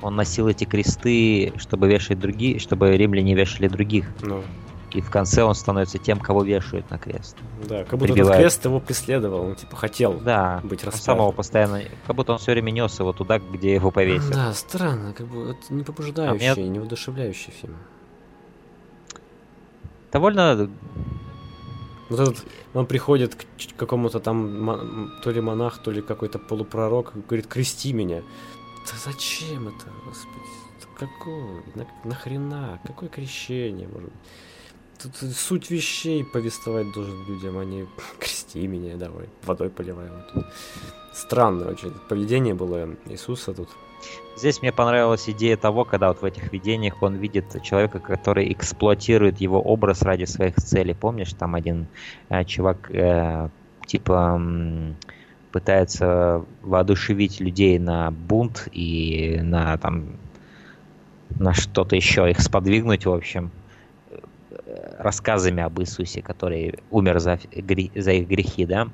он носил эти кресты, чтобы вешать другие, чтобы римляне вешали других. Ну, И в конце он становится тем, кого вешают на крест. Да, как будто этот Прибивает. крест его преследовал, он типа хотел Да, быть расправлен. самого постоянно, как будто он все время нес его туда, где его повесят. Да, странно, как бы это не побуждающий, А мне- не воодушевляющий фильм. Довольно Вот этот, он приходит к какому-то там то ли монах, то ли какой-то полупророк, говорит, крести меня. Да зачем это, господи? Какое? На, нахрена? Какое крещение, может быть? Э, суть вещей повествовать должен людям, а не крести меня, давай, водой поливай. Вот. Странное очень поведение было Иисуса тут. Здесь мне понравилась идея того, когда вот в этих видениях он видит человека, который эксплуатирует его образ ради своих целей. Помнишь, там один э, чувак э, типа м, пытается воодушевить людей на бунт и на там на что-то еще их сподвигнуть, в общем, э, рассказами об Иисусе, который умер за, за их грехи, да?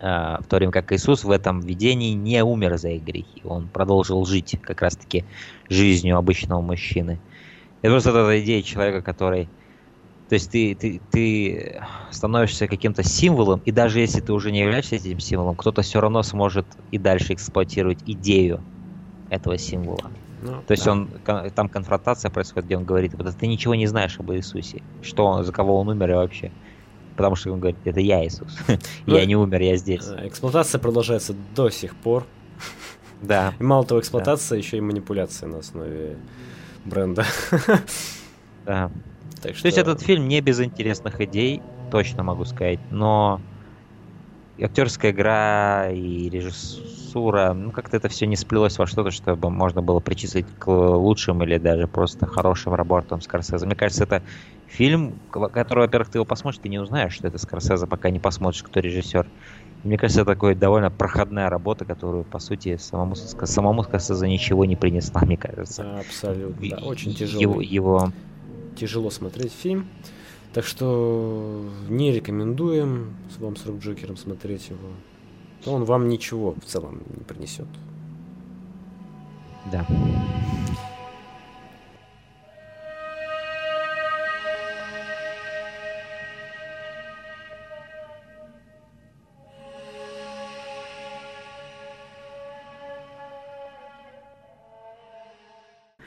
А, в то время как Иисус в этом видении не умер за их грехи. Он продолжил жить как раз-таки жизнью обычного мужчины. Это просто эта идея человека, который... То есть ты, ты, ты становишься каким-то символом, и даже если ты уже не являешься этим символом, кто-то все равно сможет и дальше эксплуатировать идею этого символа. Ну, То есть да. он там конфронтация происходит, где он говорит, вот ты ничего не знаешь об Иисусе, что он, за кого он умер и вообще. Потому что он говорит, это я Иисус. Ну, Я не умер, я здесь. Э, Эксплуатация продолжается до сих пор. Да. И мало того, эксплуатация, еще и манипуляция на основе бренда. Да. Так что... То есть этот фильм не без интересных идей, точно могу сказать, но актерская игра и режиссура, ну как-то это все не сплелось во что-то, чтобы можно было причислить к лучшим или даже просто хорошим работам Скорсезе. Мне кажется, это фильм, который, во-первых, ты его посмотришь, ты не узнаешь, что это Скорсезе, пока не посмотришь, кто режиссер. Мне кажется, это такой довольно проходная работа, которую, по сути, самому, самому Скорсезе ничего не принесла, мне кажется. Абсолютно. Да, очень Его, тяжелый. его Тяжело смотреть фильм. Так что не рекомендуем вам с Рок Джокером смотреть его. Но он вам ничего в целом не принесет. Да.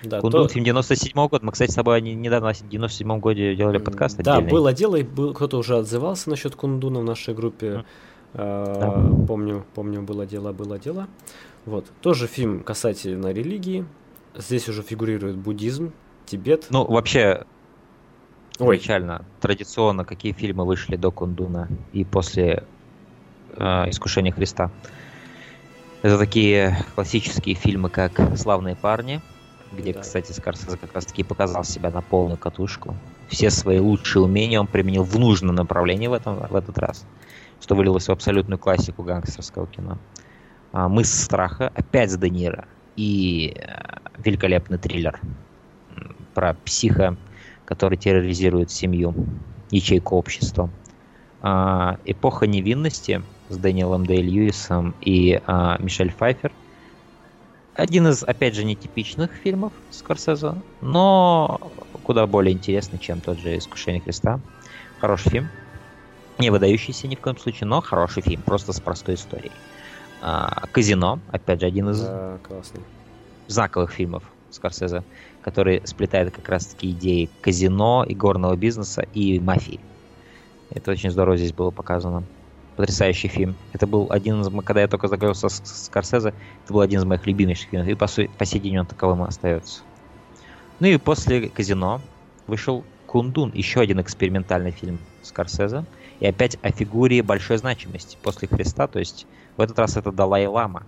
Да, Кундун, то- фильм 97 года. Мы, кстати, с тобой не- недавно в 97 году делали подкаст Да, отдельный. было дело, и был, кто-то уже отзывался насчет Кундуна в нашей группе. А, Помню, помню, было дело, было дело. Вот. Тоже фильм касательно религии. Здесь уже фигурирует буддизм, Тибет. Ну, вообще, Ой, печально. Традиционно, какие фильмы вышли до Кундуна и после э, Искушения Христа. Это такие классические фильмы, как «Славные парни», где, Да. кстати, Скорсезе как раз-таки показал себя на полную катушку. Все свои лучшие умения он применил в нужном направлении в, этом, в этот раз, что вылилось в абсолютную классику гангстерского кино. А, «Мыс страха» опять с Де Ниро и э, великолепный триллер про психа, который терроризирует семью, ячейку общества. А, «Эпоха невинности» с Дэниелом Дэй Льюисом и а, Мишель Пфайфер. Один из, опять же, нетипичных фильмов Скорсезе, но куда более интересный, чем тот же «Искушение Христа». Хороший фильм. Не выдающийся ни в коем случае, но хороший фильм, просто с простой историей. А, «Казино», опять же, один из да, классный. знаковых фильмов Скорсезе, который сплетает как раз-таки идеи казино, игорного бизнеса и мафии. Это очень здорово здесь было показано. Потрясающий фильм. Это был один из... Когда я только знакомился с с Скорсезе, это был один из моих любимейших фильмов. И по, по сей день он таковым и остается. Ну и после «Казино» вышел «Кундун», еще один экспериментальный фильм Скорсезе. И опять о фигуре большой значимости после Христа. То есть в этот раз это Далай-Лама.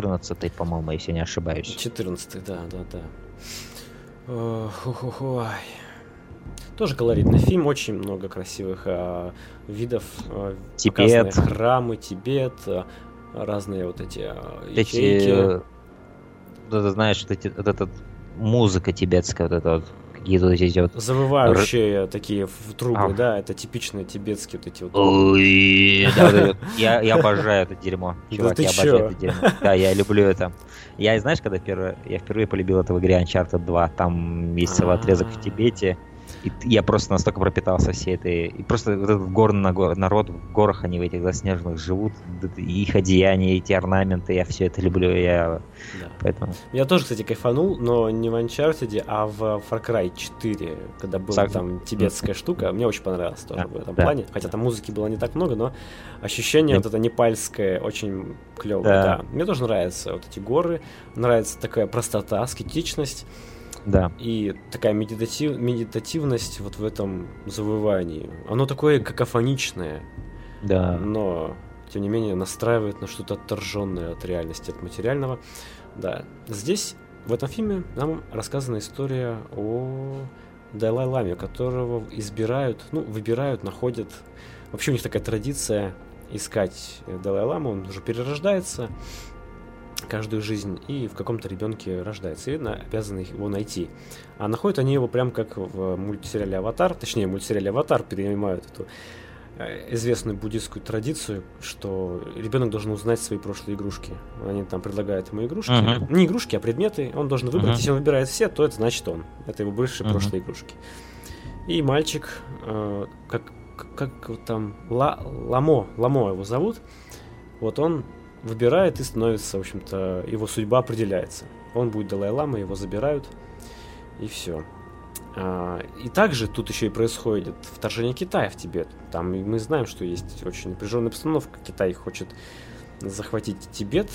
14 по-моему, если не ошибаюсь. 14 да, да, да. Э, ху-ху-ху, ай. Тоже колоритный фильм, очень много красивых э, видов. Э, Тибет. Храмы, Тибет, э, разные вот эти э, Эти, ячейки. э, вот это, знаешь, вот, эти, вот эта музыка тибетская, вот это вот, какие-то вот эти вот... Завывающие такие в трубы, А. да, это типичные тибетские вот эти вот. Я, я обожаю это дерьмо. Чувак, я чё? обожаю это дерьмо. Да, я люблю это. Я, знаешь, когда я впервые полюбил это в игре Uncharted 2, там есть целый отрезок в А. Тибете, и я просто настолько пропитался всей этой... И просто вот этот горный народ в горах, они в этих заснеженных живут, и их одеяния, эти орнаменты, я все это люблю, я... Да. Поэтому... Я тоже, кстати, кайфанул, но не в Uncharted, а в Far Cry 4, когда была Сог- там тибетская штука. Мне очень понравилось тоже Да, в этом да, плане. Хотя там музыки было не так много, но ощущение Да. вот это непальское очень клевое. Да. Да. Мне тоже нравятся вот эти горы, нравится такая простота, аскетичность Да. и такая медитатив- медитативность вот в этом завывании. Оно такое какофоничное, Да. но тем не менее настраивает на что-то отторженное от реальности, от материального. Да, здесь в этом фильме нам рассказана история о Далай-Ламе, которого избирают, ну, выбирают, находят. Вообще у них такая традиция искать Далай-Ламу, он уже перерождается каждую жизнь и в каком-то ребенке рождается, и на- обязаны его найти. А находят они его прям как в мультсериале «Аватар», точнее, в мультсериале «Аватар» перенимают эту э, известную буддистскую традицию, что ребенок должен узнать свои прошлые игрушки. Они там предлагают ему игрушки. Мгм. Не игрушки, а предметы. Он должен выбрать. Мгм. Если он выбирает все, то это значит он. Это его бывшие Мгм. прошлые игрушки. И мальчик, э, как, как, там, Ла- Ламо, Ламо его зовут, вот он выбирает и становится, в общем-то, его судьба определяется. Он будет Далай-Лама, его забирают, и все. И также тут еще и происходит вторжение Китая в Тибет. Там мы знаем, что есть очень напряженная обстановка. Китай хочет захватить Тибет,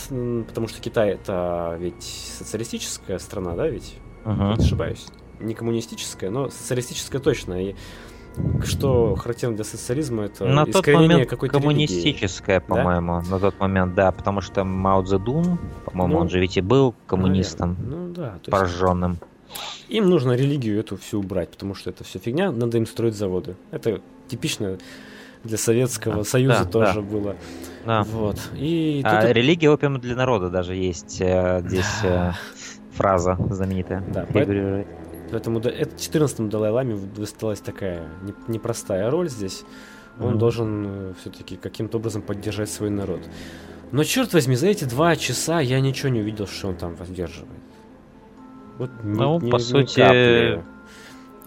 потому что Китай это ведь социалистическая страна, да, ведь? Мгм. Не ошибаюсь. Не коммунистическая, но социалистическая точно. И что характерно для социализма, это На тот момент какой-то коммунистическая, по-моему, на тот момент, да, потому что Мао Цзэдун, по-моему, Ну, он же ведь и был коммунистом, Наверное. Ну да, есть пораженным. им нужно религию эту всю убрать, потому что это все фигня, надо им строить заводы. Это типично для Советского Да, Союза да, тоже да. было. Да. Вот. И А тут- религия опиум для народа даже есть э, здесь э, фраза знаменитая. Да, Фигурирует. Поэтому да, это 14-му Далай-Ламе досталась такая не- непростая роль здесь. Он Мгм. должен все-таки каким-то образом поддержать свой народ. Но черт возьми, за эти два часа я ничего не увидел, что он там поддерживает. Вот ни- Ну, ни- по ни сути, капли.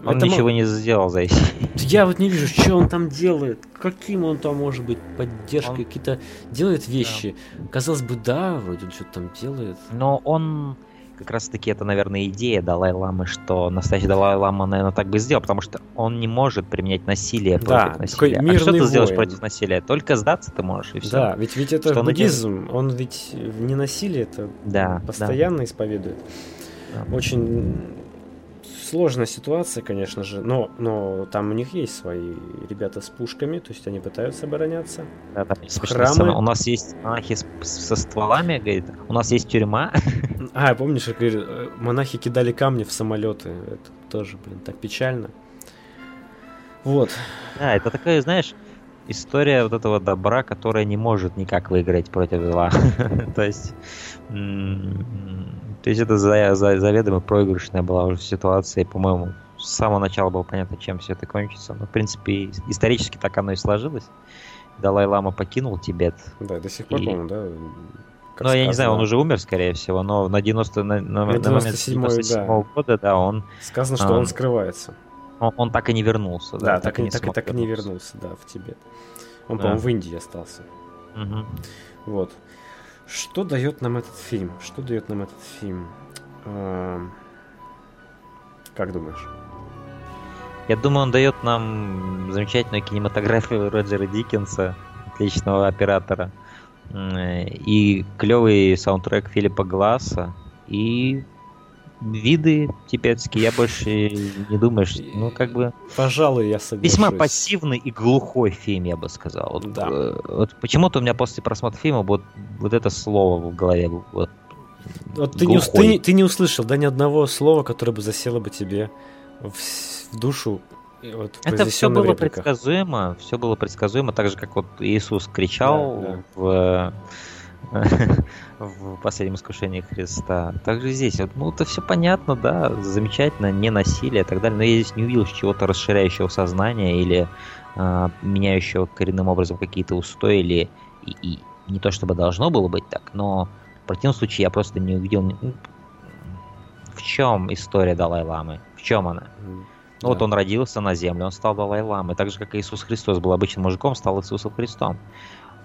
Он Это ничего не сделал за эти. Я вот не вижу, что он там делает, каким он там может быть поддержкой, Он- какие-то делает вещи. Казалось бы, да, вроде он что-то там делает. Но он как раз таки это, наверное, идея Далай-Ламы, что настоящий Далай-Лама, наверное, так бы сделал, потому что он не может применять насилие Да, против такой насилия. А что ты сделаешь воин. против насилия? Только сдаться ты можешь, и все. Да, ведь ведь это Что он буддизм, он ведь не насилие, это Да, постоянно исповедует. Да. Очень сложная ситуация, конечно же, но, но там у них есть свои ребята с пушками, то есть они пытаются обороняться. Да, да, Храмы. сцена. У нас есть монахи с- со стволами, говорит, у нас есть тюрьма. А, помнишь, говорит, э, монахи кидали камни в самолеты. Это тоже, блин, так печально. Вот. Да, это такая, знаешь, история вот этого добра, которая не может никак выиграть против зла. То есть, то есть это за- за- заведомо проигрышная была уже ситуация, и, по-моему, с самого начала было понятно, чем все это кончится. Но, в принципе, исторически так оно и сложилось. Далай-Лама покинул Тибет. Да, до сих пор, И- по-моему, да. как Ну, я не знаю, он сказано. уже умер, скорее всего, но на 90 на, на- На на момент 97-й, 97 года, да, он, Сказано, что А. он скрывается. он, он так и не вернулся. Да, так, и, так, и, так и не вернулся, да, в Тибет. Он, Да. по-моему, в Индии остался. Мгм. Вот. Что дает нам этот фильм? Что дает нам этот фильм? Эм, Как думаешь? Я думаю, он дает нам замечательную кинематографию Роджера Диккенса, отличного оператора, и клевый саундтрек Филиппа Гласса, и виды тибетские, я больше не думаю, что, ну, как бы... Пожалуй, я соглашусь. Весьма пассивный и глухой фильм, я бы сказал. Вот, Да. э, вот почему-то у меня после просмотра фильма вот, вот это слово в голове. Вот, Вот ты не, глухой. ты, не- ты не услышал, да, ни одного слова, которое бы засело бы тебе в, в душу, вот, это все было репликах. предсказуемо, все было предсказуемо, так же, как вот Иисус кричал Да, да. в в последнем искушении Христа. Также здесь, вот, ну, это все понятно, да, замечательно, не насилие и так далее, но я здесь не увидел чего-то расширяющего сознание или а, меняющего коренным образом какие-то устои, или и, и не то чтобы должно было быть так, но в противном случае я просто не увидел, ну, в чем история Далай-Ламы, в чем она. Ну, Вот да. он родился на земле, он стал Далай-Ламой, так же, как и Иисус Христос был обычным мужиком, стал Иисусом Христом.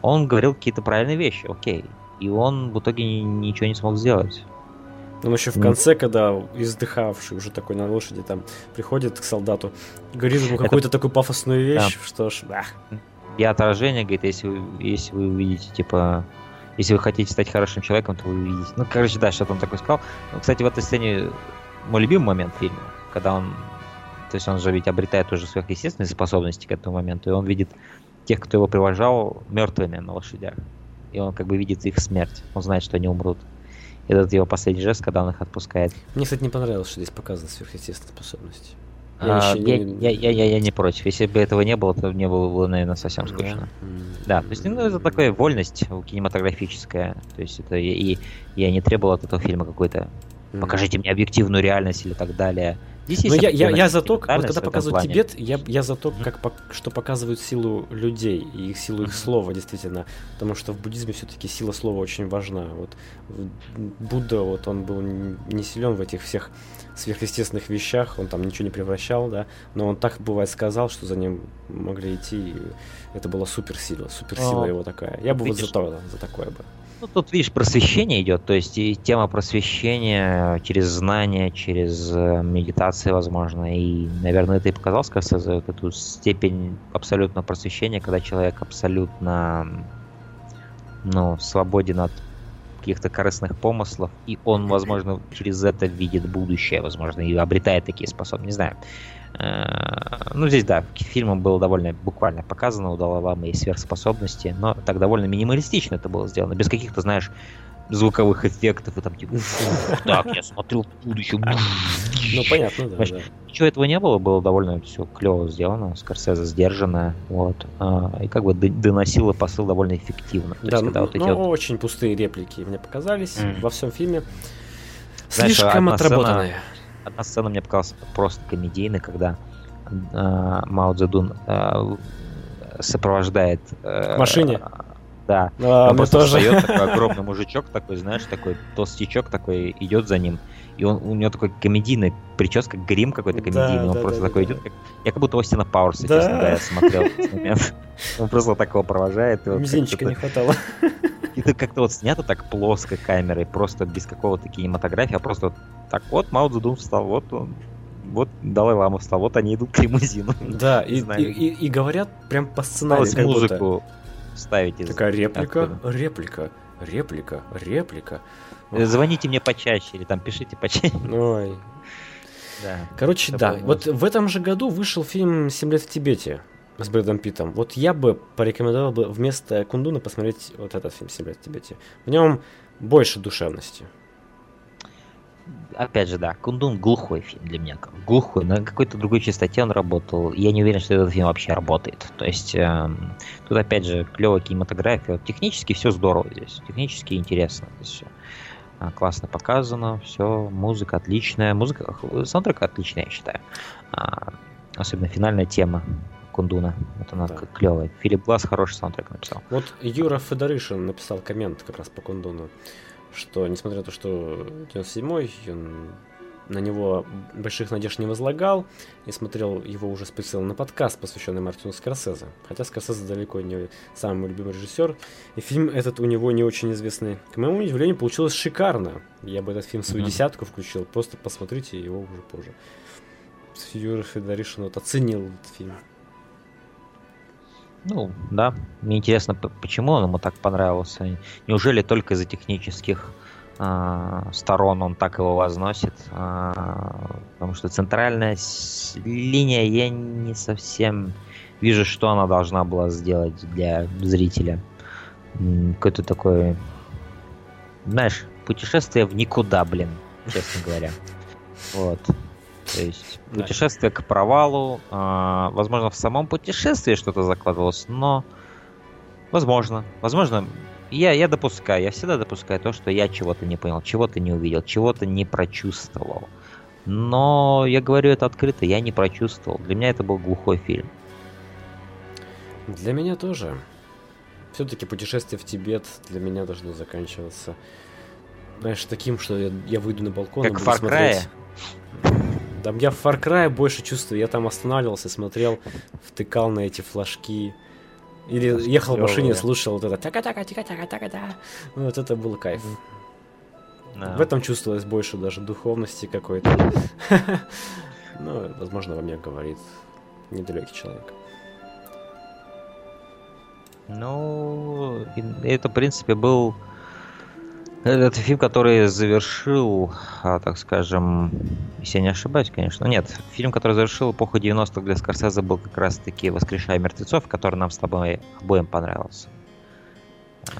Он говорил какие-то правильные вещи, окей. И он в итоге ни- ничего не смог сделать. Он еще в Ну. конце, когда издыхавший уже такой на лошади там приходит к солдату, говорит ему Это- какую-то такую пафосную вещь, что ж, ах, Я отражение, говорит, если вы, если вы увидите, типа, если вы хотите стать хорошим человеком, то вы увидите. Ну, короче, да, что-то он такой сказал. Ну, кстати, в этой сцене мой любимый момент фильма, когда он, то есть он же ведь обретает уже сверхъестественные способности к этому моменту, и он видит тех, кто его привожал, мертвыми на лошадях. И он как бы видит их смерть. Он знает, что они умрут. И этот его последний жест, когда он их отпускает. Мне, кстати, не понравилось, что здесь показаны сверхъестественные способности. Я А, Я, не- я, я, я- я не против. Если бы этого не было, то мне было, бы, наверное, совсем Да? скучно. М. Да, то есть, ну, это такая вольность кинематографическая. То есть, это я- и я не требовал от этого фильма какой-то покажите мне объективную реальность или так далее. Здесь Ну, есть я, я, я определенная за то, вот когда показывают плане. Тибет, я, я за то, как, что показывают силу людей и их силу их слова, действительно. Потому что в буддизме все-таки сила слова очень важна. Вот в- Будда, вот он был не силен в этих всех сверхъестественных вещах, он там ничего не превращал, да, но он так бывает сказал, что за ним могли идти, и это была суперсила, суперсила А, его такая. Я бы вот видишь, за, то, за такое бы. Ну, тут, видишь, просвещение идет, то есть и тема просвещения через знания, через э, медитации, возможно, и, наверное, это и показал Скорсезе, вот эту степень абсолютного просвещения, когда человек абсолютно, ну, свободен от каких-то корыстных помыслов, и он, возможно, через это видит будущее, возможно, и обретает такие способности, не знаю. Э, Ну, здесь, да, фильмом было довольно буквально показано, у Далай-Ламы есть сверхспособности, но так довольно минималистично это было сделано, без каких-то, знаешь, звуковых эффектов и там типа так, я смотрю в будущее. Ну, понятно, да. Ничего этого не было, было довольно все клево сделано, Скорсезе сдержанно, вот, а, и как бы доносило посыл довольно эффективно. То Да, есть, когда ну, вот эти ну, вот- очень пустые реплики мне показались во всем фильме. Знаешь, Слишком сцена- отработанные. Одна сцена мне показалась просто комедийной, когда а, Мао Цзэдун а, сопровождает... э, В машине? Да. А, Он просто тоже. встает, такой огромный мужичок такой, знаешь, такой толстячок такой идет за ним. И он, у него такой комедийный прическа, грим какой-то Да, комедийный. он да, просто да, такой да, идет. Как... Я как будто Остина Пауэрса, Да. честно смотрел в этот момент. Он просто такого провожает. Мизинчика не хватало. Это как-то вот снято так плоско камерой, просто без какого-то кинематографии, а просто вот так вот Мао Цзэдун встал, вот он, вот Далай Лама встал, вот они идут к лимузину. Да, и, и, и- и говорят прям по сценарию. Как музыку ставить. из- Такая реплика, оттуда. реплика, реплика, реплика. Э, Звоните мне почаще или там пишите почаще. Ой. Да. Короче, да. Вот в этом же году вышел фильм «Семь лет в Тибете» с Брэдом Питтом. Вот я бы порекомендовал бы вместо Кундуна посмотреть вот этот фильм «Семь лет в Тибете». В нем больше душевности. Опять же, да, Кундун глухой фильм для меня. Глухой, на какой-то другой частоте он работал. Я не уверен, что этот фильм вообще работает. То есть, эм, тут опять же клевая кинематография. Технически все здорово здесь. Технически интересно здесь все. классно показано, все, музыка отличная. Музыка, саундтрек отличный, я считаю. А, особенно финальная тема Кундуна. Вот она Да. клевая. Филипп Глаз хороший саундтрек написал. Вот Юра Федоришин написал коммент как раз по Кундуну, что несмотря на то, что 97-й, он на него больших надежд не возлагал и смотрел его уже с прицелом на подкаст, посвященный Мартину Скорсезе. Хотя Скорсезе далеко не самый любимый режиссер. И фильм этот у него не очень известный. К моему удивлению, получилось шикарно. Я бы этот фильм в свою Мгм. десятку включил. Просто посмотрите его уже позже. Юра Федоришин вот оценил этот фильм. Ну, да. Мне интересно, почему он ему так понравился. Неужели только из-за технических а, сторон он так его возносит. А, потому что центральная линия я не совсем вижу, что она должна была сделать для зрителя. Какой-то такой, знаешь, путешествие в никуда, блин, честно говоря. Вот. То есть путешествие к провалу. Э, возможно, в самом путешествии что-то закладывалось, но возможно. Возможно, я, я допускаю, я всегда допускаю то, что я чего-то не понял, чего-то не увидел, чего-то не прочувствовал. Но я говорю это открыто, я не прочувствовал. Для меня это был глухой фильм. Для меня тоже. Все-таки путешествие в Тибет для меня должно заканчиваться, знаешь, таким, что я, я выйду на балкон как и буду Far смотреть. Да, я в Far Cry больше чувствую. Я там останавливался, смотрел, втыкал на эти флажки. Или ехал в машине, слушал вот это така така тика така така та ну, Вот это был кайф. В этом чувствовалось больше даже духовности какой-то. Ну, возможно, во мне говорит недалекий человек. Ну, это, в принципе, был это фильм, который завершил, а, так скажем, если я не ошибаюсь, конечно. Нет, фильм, который завершил эпоху 90-х для Скорсезе был как раз-таки «Воскрешая мертвецов», который нам с тобой обоим понравился.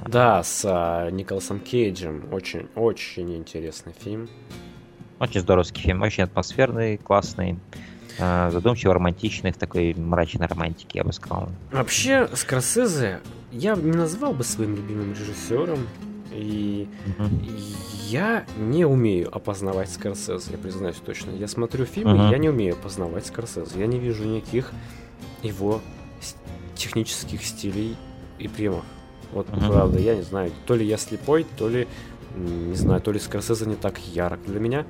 Да, с а, Николасом Кейджем. Очень, очень интересный фильм. Очень здоровский фильм, очень атмосферный, классный, а, задумчиво романтичный, в такой мрачной романтике, я бы сказал. Вообще, Скорсезе я не назвал бы своим любимым режиссером. И угу. я не умею опознавать Скорсезе, я признаюсь точно. Я смотрю фильмы, угу. я не умею опознавать Скорсезе. Я не вижу никаких его технических стилей и приемов. Вот угу. правда, я не знаю, то ли я слепой, то ли, не знаю, то ли Скорсезе не так ярок для меня.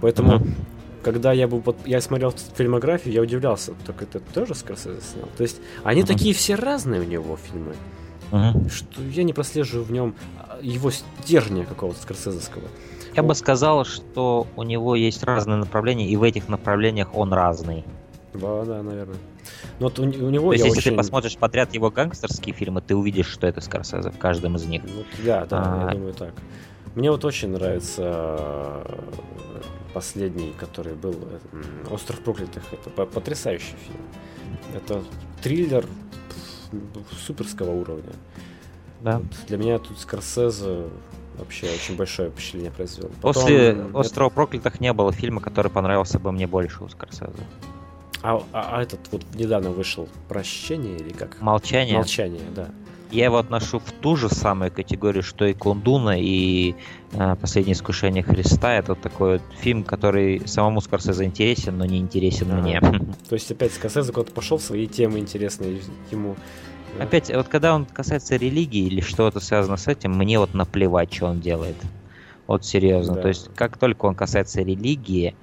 Поэтому, угу. когда я был, я смотрел фильмографию, я удивлялся, так это тоже Скорсезе снял? То есть, они угу. такие все разные у него фильмы. Угу. Что я не прослеживаю в нем его стержня какого-то скорсезовского. Я бы сказал, что у него есть разные направления, и в этих направлениях он разный. Да, да, наверное. Но вот у, у него То есть, если очень... ты посмотришь подряд его гангстерские фильмы, ты увидишь, что это Скорсезе в каждом из них. Ну, да, да, а... я думаю так. Мне вот очень нравится э, последний, который был «Остров проклятых». Это потрясающий фильм. Это триллер суперского уровня. Да. Вот для меня тут Скорсезе вообще очень большое впечатление произвел. Потом, После «Острова это... проклятых» не было фильма, который понравился бы мне больше у Скорсезе. А, а, а этот вот недавно вышел «Прощение» или как? «Молчание». «Молчание», да. Я его отношу в ту же самую категорию, что и Кундуна, и э, «Последнее искушение Христа». Это такой вот фильм, который самому Скорсезе интересен, но не интересен а, мне. То есть опять Скорсезе куда-то пошел в свои темы интересные ему Опять, вот когда он касается религии или что-то связано с этим, мне вот наплевать, что он делает. Вот серьезно. Да. То есть, как только он касается религии,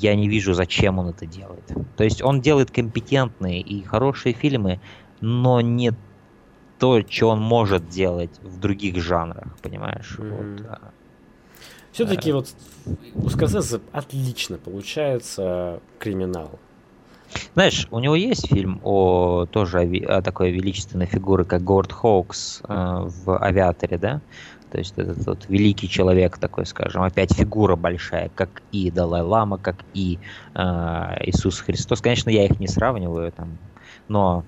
я не вижу, зачем он это делает. То есть, он делает компетентные и хорошие фильмы, но не то, что он может делать в других жанрах, понимаешь? Mm-hmm. Вот, Все-таки а... вот у Скорсезе отлично получается криминал. Знаешь, у него есть фильм о тоже о, о такой величественной фигуре, как Говард Хоукс э, в «Авиаторе», да? То есть этот вот великий человек такой, скажем, опять фигура большая, как и Далай-Лама, как и э, Иисус Христос. Конечно, я их не сравниваю, там, но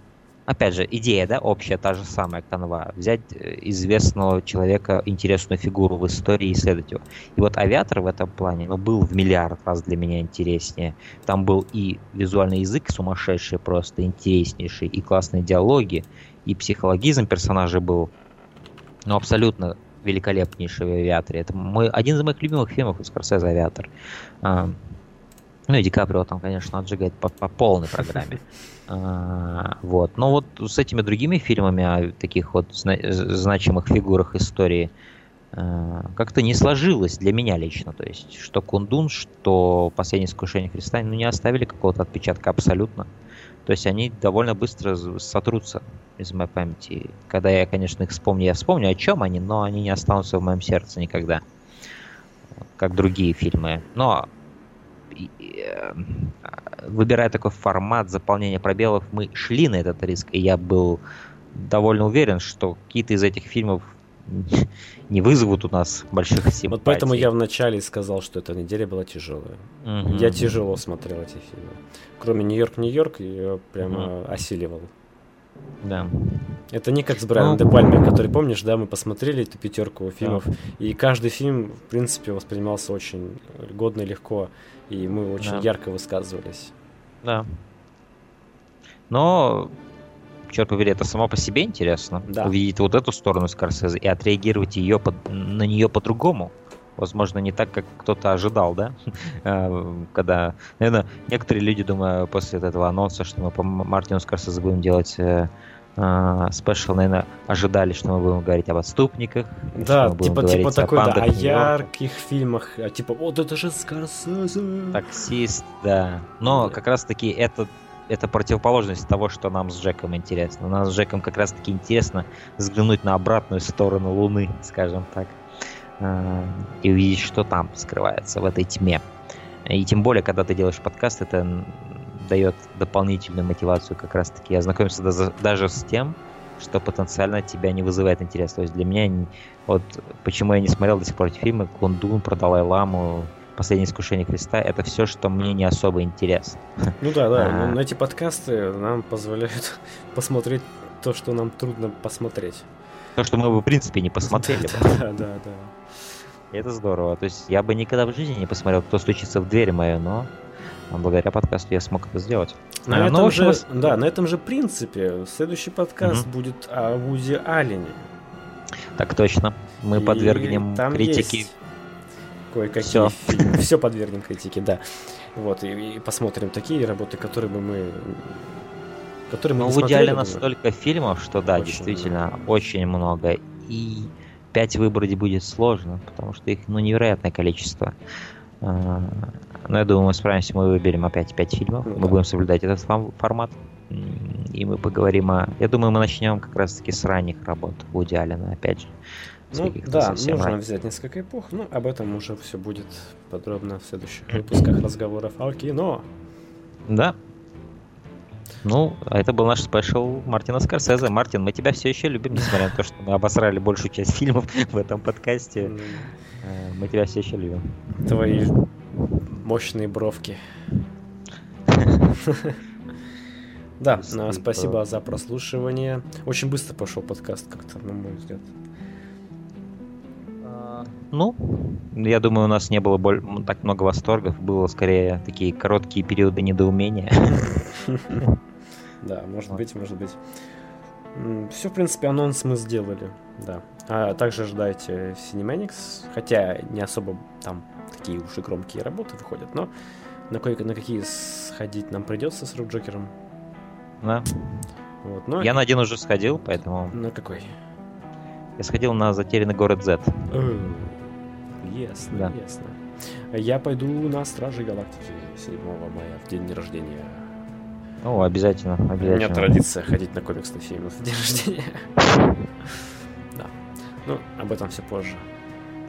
опять же, идея, да, общая, та же самая, канва. Взять э, известного человека, интересную фигуру в истории и исследовать его. И вот «Авиатор» в этом плане ну, был в миллиард раз для меня интереснее. Там был и визуальный язык сумасшедший просто, интереснейший, и классные диалоги, и психологизм персонажей был, ну, абсолютно великолепнейший в «Авиаторе». Это мой, один из моих любимых фильмов у Скорсезе «Авиатор». Ну и Ди Каприо там, конечно, отжигает по, по полной программе. А, вот. Но вот с этими другими фильмами о таких вот значимых фигурах истории а, как-то не сложилось для меня лично. То есть, что Кундун, что «Последнее искушение Христа» ну, не оставили какого-то отпечатка абсолютно. То есть они довольно быстро сотрутся из моей памяти. Когда я, конечно, их вспомню, я вспомню, о чем они, но они не останутся в моем сердце никогда. Как другие фильмы. Но выбирая такой формат заполнения пробелов, мы шли на этот риск, и я был довольно уверен, что какие-то из этих фильмов не вызовут у нас больших симпатий. Вот поэтому я вначале сказал, что эта неделя была тяжелая. Мгм. Я тяжело смотрел эти фильмы. Кроме Нью-Йорк, Нью-Йорк, я прямо осиливал. Да. Это не как с Брайаном Ну. де Пальме, который, помнишь, да, мы посмотрели эту пятерку фильмов, и каждый фильм, в принципе, воспринимался очень годно и легко, и мы очень Да. ярко высказывались. Да. Но, черт побери, это само по себе интересно. Да. Увидеть вот эту сторону Скорсезе и отреагировать ее под- на нее по-другому. Возможно, не так, как кто-то ожидал, да? А, Когда, наверное, некоторые люди, думаю, после этого анонса, что мы по Мартину Скорсезе будем делать э, а, спешл, наверное, ожидали, что мы будем говорить об отступниках. Да, типа, типа такой, да, о ярких фильмах, а типа, вот это же Скорсезе. Таксист, да. Но как раз таки это это противоположность того, что нам с Джеком интересно. Нам с Джеком как раз таки интересно взглянуть на обратную сторону Луны, скажем так, и увидеть, что там скрывается в этой тьме. И тем более, когда ты делаешь подкаст, это дает дополнительную мотивацию как раз таки ознакомиться даже с тем, что потенциально тебя не вызывает интерес. То есть для меня, вот почему я не смотрел до сих пор эти фильмы, Кундун про Далай-Ламу, Последнее искушение Христа, это все, что мне не особо интересно. Ну да, да, А. но эти подкасты нам позволяют посмотреть то, что нам трудно посмотреть. То, что мы бы, в принципе, не посмотрели. Да, да, да. И Это здорово. То есть я бы никогда в жизни не посмотрел, кто стучится в дверь мою, но благодаря подкасту я смог это сделать. На А, этом же, ос- да, на этом же принципе следующий подкаст будет о Вуди Аллене. Так точно. Мы И подвергнем критике. есть Кое-какие фильмы. Все подвергнем критике, да. Вот, и, и посмотрим такие работы, которые бы мы... Которые мы Ну, не в смотрели бы. настолько фильмов, что да, Очень действительно, очень много. И пять выбрать будет сложно, потому что их ну, невероятное количество. А, Но я думаю, мы справимся, мы выберем опять пять фильмов. Ну мы будем соблюдать этот формат. И мы поговорим о... Я думаю, мы начнем как раз-таки с ранних работ Вуди Аллена, опять же. Ну, да, нужно ранних. взять несколько эпох, но об этом уже все будет подробно в следующих выпусках разговоров о кино. Да. Ну, а это был наш спешл Мартина Скорсезе. Мартин, мы тебя все еще любим, несмотря на то, что мы обосрали большую часть фильмов в этом подкасте. Э, Мы тебя все еще любим. Твои мощные бровки. Да, спасибо за прослушивание. Очень быстро пошел подкаст как-то, на мой взгляд. Ну, я думаю, у нас не было боль- так много восторгов. Было скорее такие короткие периоды недоумения. Да, может быть, может быть. Все, в принципе, анонс мы сделали, да. А также ждайте Cinemanics, хотя не особо там такие уж и громкие работы выходят, но на, кое- на какие сходить нам придется с Джокером. Да. Вот, но Я на один уже сходил, поэтому на какой? Я сходил на затерянный город Z. Ясно, Да. ясно. Я пойду на Стражи Галактики 7 мая, в день рождения. Ну, обязательно, У меня обязательно. традиция ходить на комиксные фильмы в день рождения. Да. Ну, об этом все позже.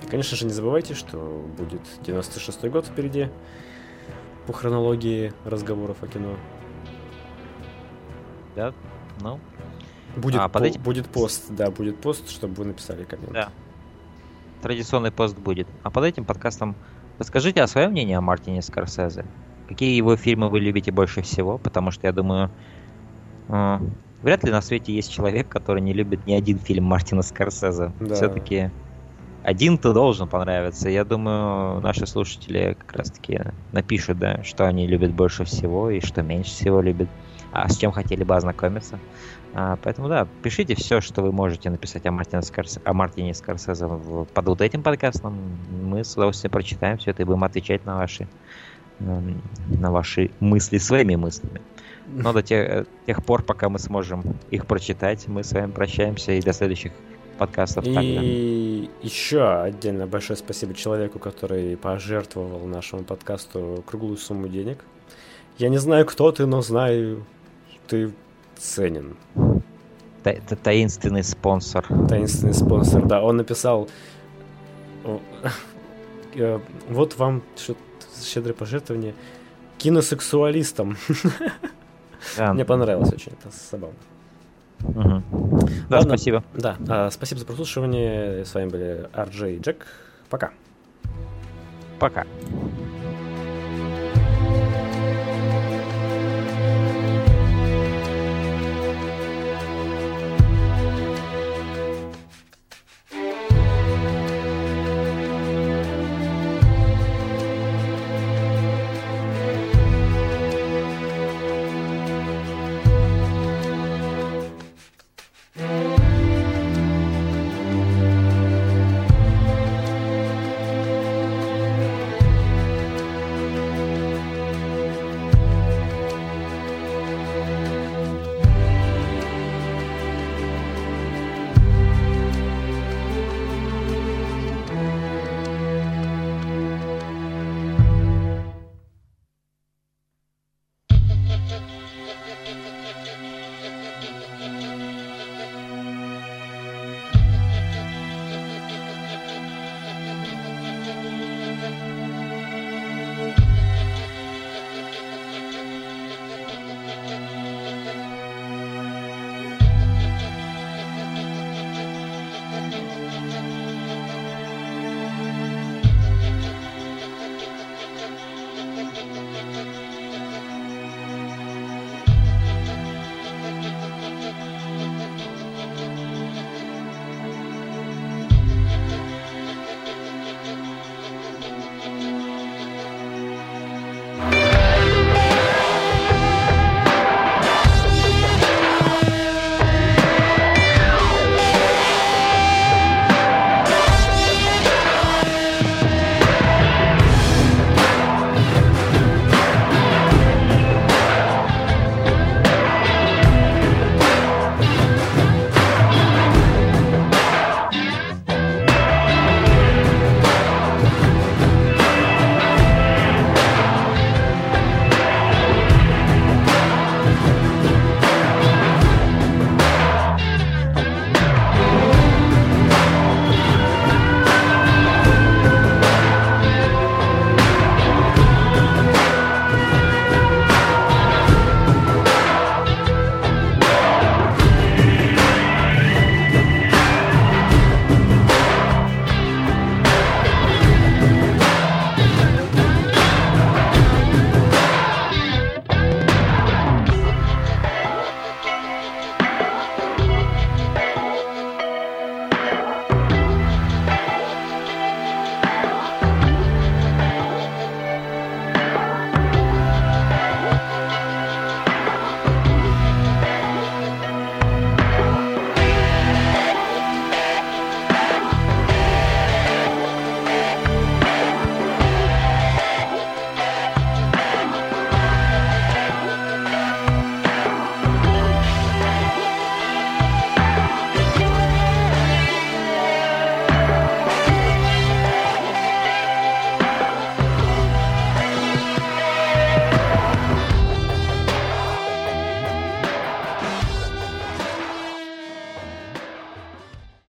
И, конечно же, не забывайте, что будет 96-й год впереди по хронологии разговоров о кино. Да, ну, Будет, А, под по- этим- будет пост, да, будет пост, чтобы вы написали коммент. Да. традиционный пост будет. А под этим подкастом расскажите о своем мнении о Мартине Скорсезе. Какие его фильмы вы любите больше всего? Потому что я думаю, э, вряд ли на свете есть человек, который не любит ни один фильм Мартина Скорсезе. Да. Все-таки один-то должен понравиться. Я думаю, наши слушатели как раз-таки напишут, да, что они любят больше всего и что меньше всего любят, а с чем хотели бы ознакомиться. А, поэтому да, пишите все, что вы можете написать о Мартине, Скорсе- о Мартине Скорсезе под вот этим подкастом. Мы с удовольствием прочитаем все это и будем отвечать на ваши эм, на ваши мысли своими мыслями. Но до тех, э, тех пор, пока мы сможем их прочитать, мы с вами прощаемся и до следующих подкастов. тогда. И еще отдельно большое спасибо человеку, который пожертвовал нашему подкасту круглую сумму денег. Я не знаю, кто ты, но знаю, ты ценен. Та- та- таинственный спонсор. Таинственный спонсор, да. Он написал... э, Вот вам щедрое пожертвование киносексуалистам. Да, Мне понравилось очень это забавно. Да, Ладно. спасибо. Да, а, спасибо за прослушивание. С вами были RJ и Джек. Пока. Пока.